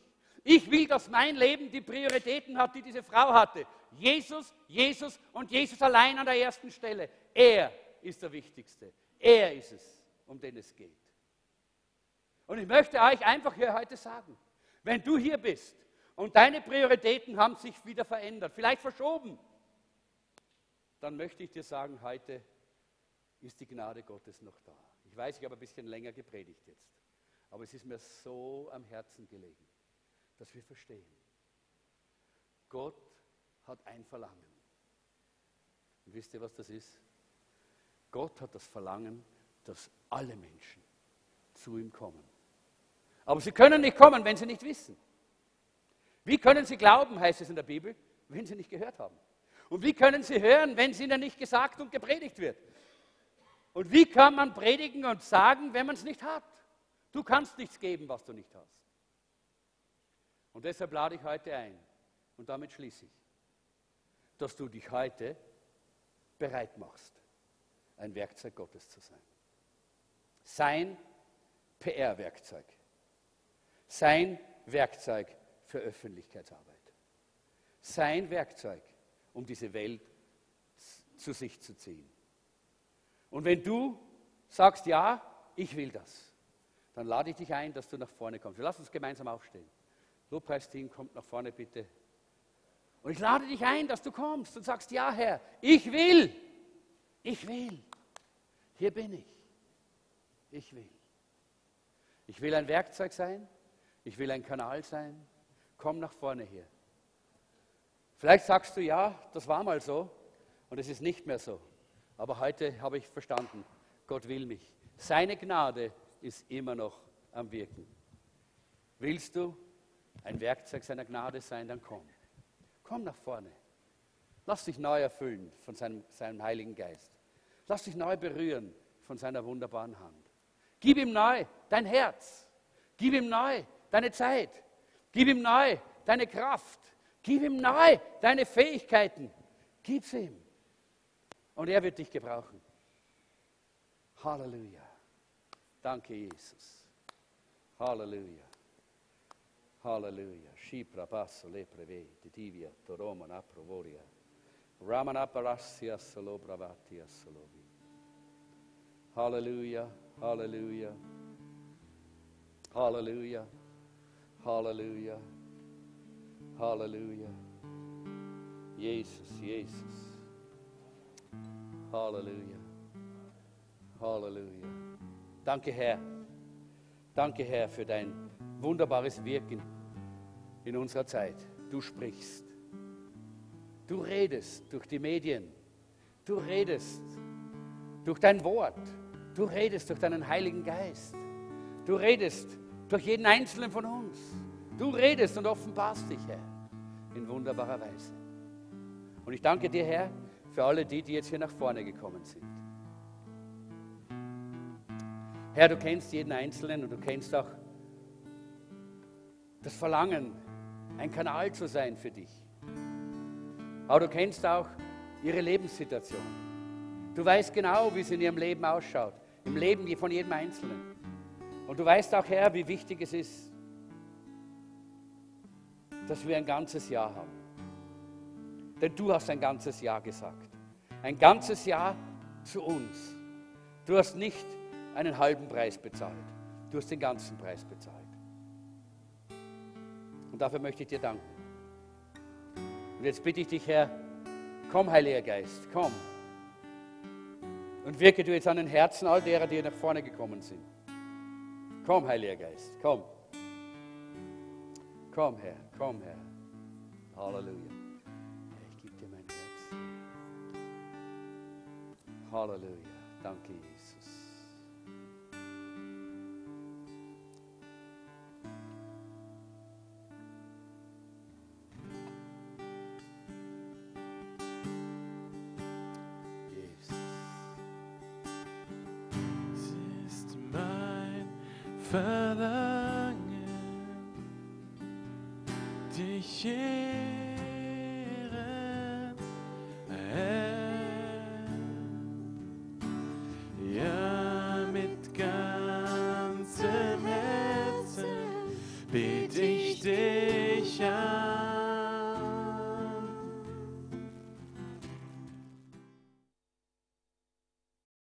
Ich will, dass mein Leben die Prioritäten hat, die diese Frau hatte. Jesus, Jesus und Jesus allein an der ersten Stelle. Er ist der Wichtigste. Er ist es, um den es geht. Und ich möchte euch einfach hier heute sagen, wenn du hier bist und deine Prioritäten haben sich wieder verändert, vielleicht verschoben, dann möchte ich dir sagen, heute ist die Gnade Gottes noch da. Ich weiß, ich habe ein bisschen länger gepredigt jetzt, aber es ist mir so am Herzen gelegen, dass wir verstehen. Gott hat ein Verlangen. Und wisst ihr, was das ist? Gott hat das Verlangen, dass alle Menschen zu ihm kommen. Aber sie können nicht kommen, wenn sie nicht wissen. Wie können sie glauben, heißt es in der Bibel, wenn sie nicht gehört haben? Und wie können sie hören, wenn es ihnen nicht gesagt und gepredigt wird? Und wie kann man predigen und sagen, wenn man es nicht hat? Du kannst nichts geben, was du nicht hast. Und deshalb lade ich heute ein, und damit schließe ich, dass du dich heute bereit machst, ein Werkzeug Gottes zu sein. Sein PR-Werkzeug. Sein Werkzeug für Öffentlichkeitsarbeit. Sein Werkzeug, um diese Welt zu sich zu ziehen. Und wenn du sagst, ja, ich will das, dann lade ich dich ein, dass du nach vorne kommst. Wir lassen uns gemeinsam aufstehen. Lobpreisteam, kommt nach vorne bitte. Und ich lade dich ein, dass du kommst und sagst, ja Herr, ich will, ich will. Hier bin ich. Ich will. Ich will ein Werkzeug sein. Ich will ein Kanal sein. Komm nach vorne hier. Vielleicht sagst du, ja, das war mal so und es ist nicht mehr so. Aber heute habe ich verstanden, Gott will mich. Seine Gnade ist immer noch am Wirken. Willst du ein Werkzeug seiner Gnade sein, dann komm. Komm nach vorne. Lass dich neu erfüllen von seinem, seinem Heiligen Geist. Lass dich neu berühren von seiner wunderbaren Hand. Gib ihm neu dein Herz. Gib ihm neu deine Zeit. Gib ihm neu deine Kraft. Gib ihm neu deine Fähigkeiten. Gib's ihm. Und er wird dich gebrauchen. Halleluja. Danke, Jesus. Halleluja. Halleluja. Shipra basso le preve, divia, toroma na provoria. Ramana parasya solo bravati solovi. Halleluja. Halleluja. Halleluja. Halleluja. Halleluja. Jesus, Jesus. Halleluja. Halleluja. Danke, Herr. Danke, Herr, für dein wunderbares Wirken in unserer Zeit. Du sprichst. Du redest durch die Medien. Du redest durch dein Wort. Du redest durch deinen Heiligen Geist. Du redest durch jeden Einzelnen von uns. Du redest und offenbarst dich, Herr, in wunderbarer Weise. Und ich danke dir, Herr, für alle die, die jetzt hier nach vorne gekommen sind. Herr, du kennst jeden Einzelnen und du kennst auch das Verlangen, ein Kanal zu sein für dich. Aber du kennst auch ihre Lebenssituation. Du weißt genau, wie es in ihrem Leben ausschaut im Leben von jedem Einzelnen. Und du weißt auch, Herr, wie wichtig es ist, dass wir ein ganzes Jahr haben. Denn du hast ein ganzes Jahr gesagt. Ein ganzes Jahr zu uns. Du hast nicht einen halben Preis bezahlt. Du hast den ganzen Preis bezahlt. Und dafür möchte ich dir danken. Und jetzt bitte ich dich, Herr, komm, Heiliger Geist, komm. Und wirke du jetzt an den Herzen all derer, die nach vorne gekommen sind. Komm, Heiliger Geist, komm. Komm, Herr, komm, Herr. Halleluja. Halleluja. Dankie.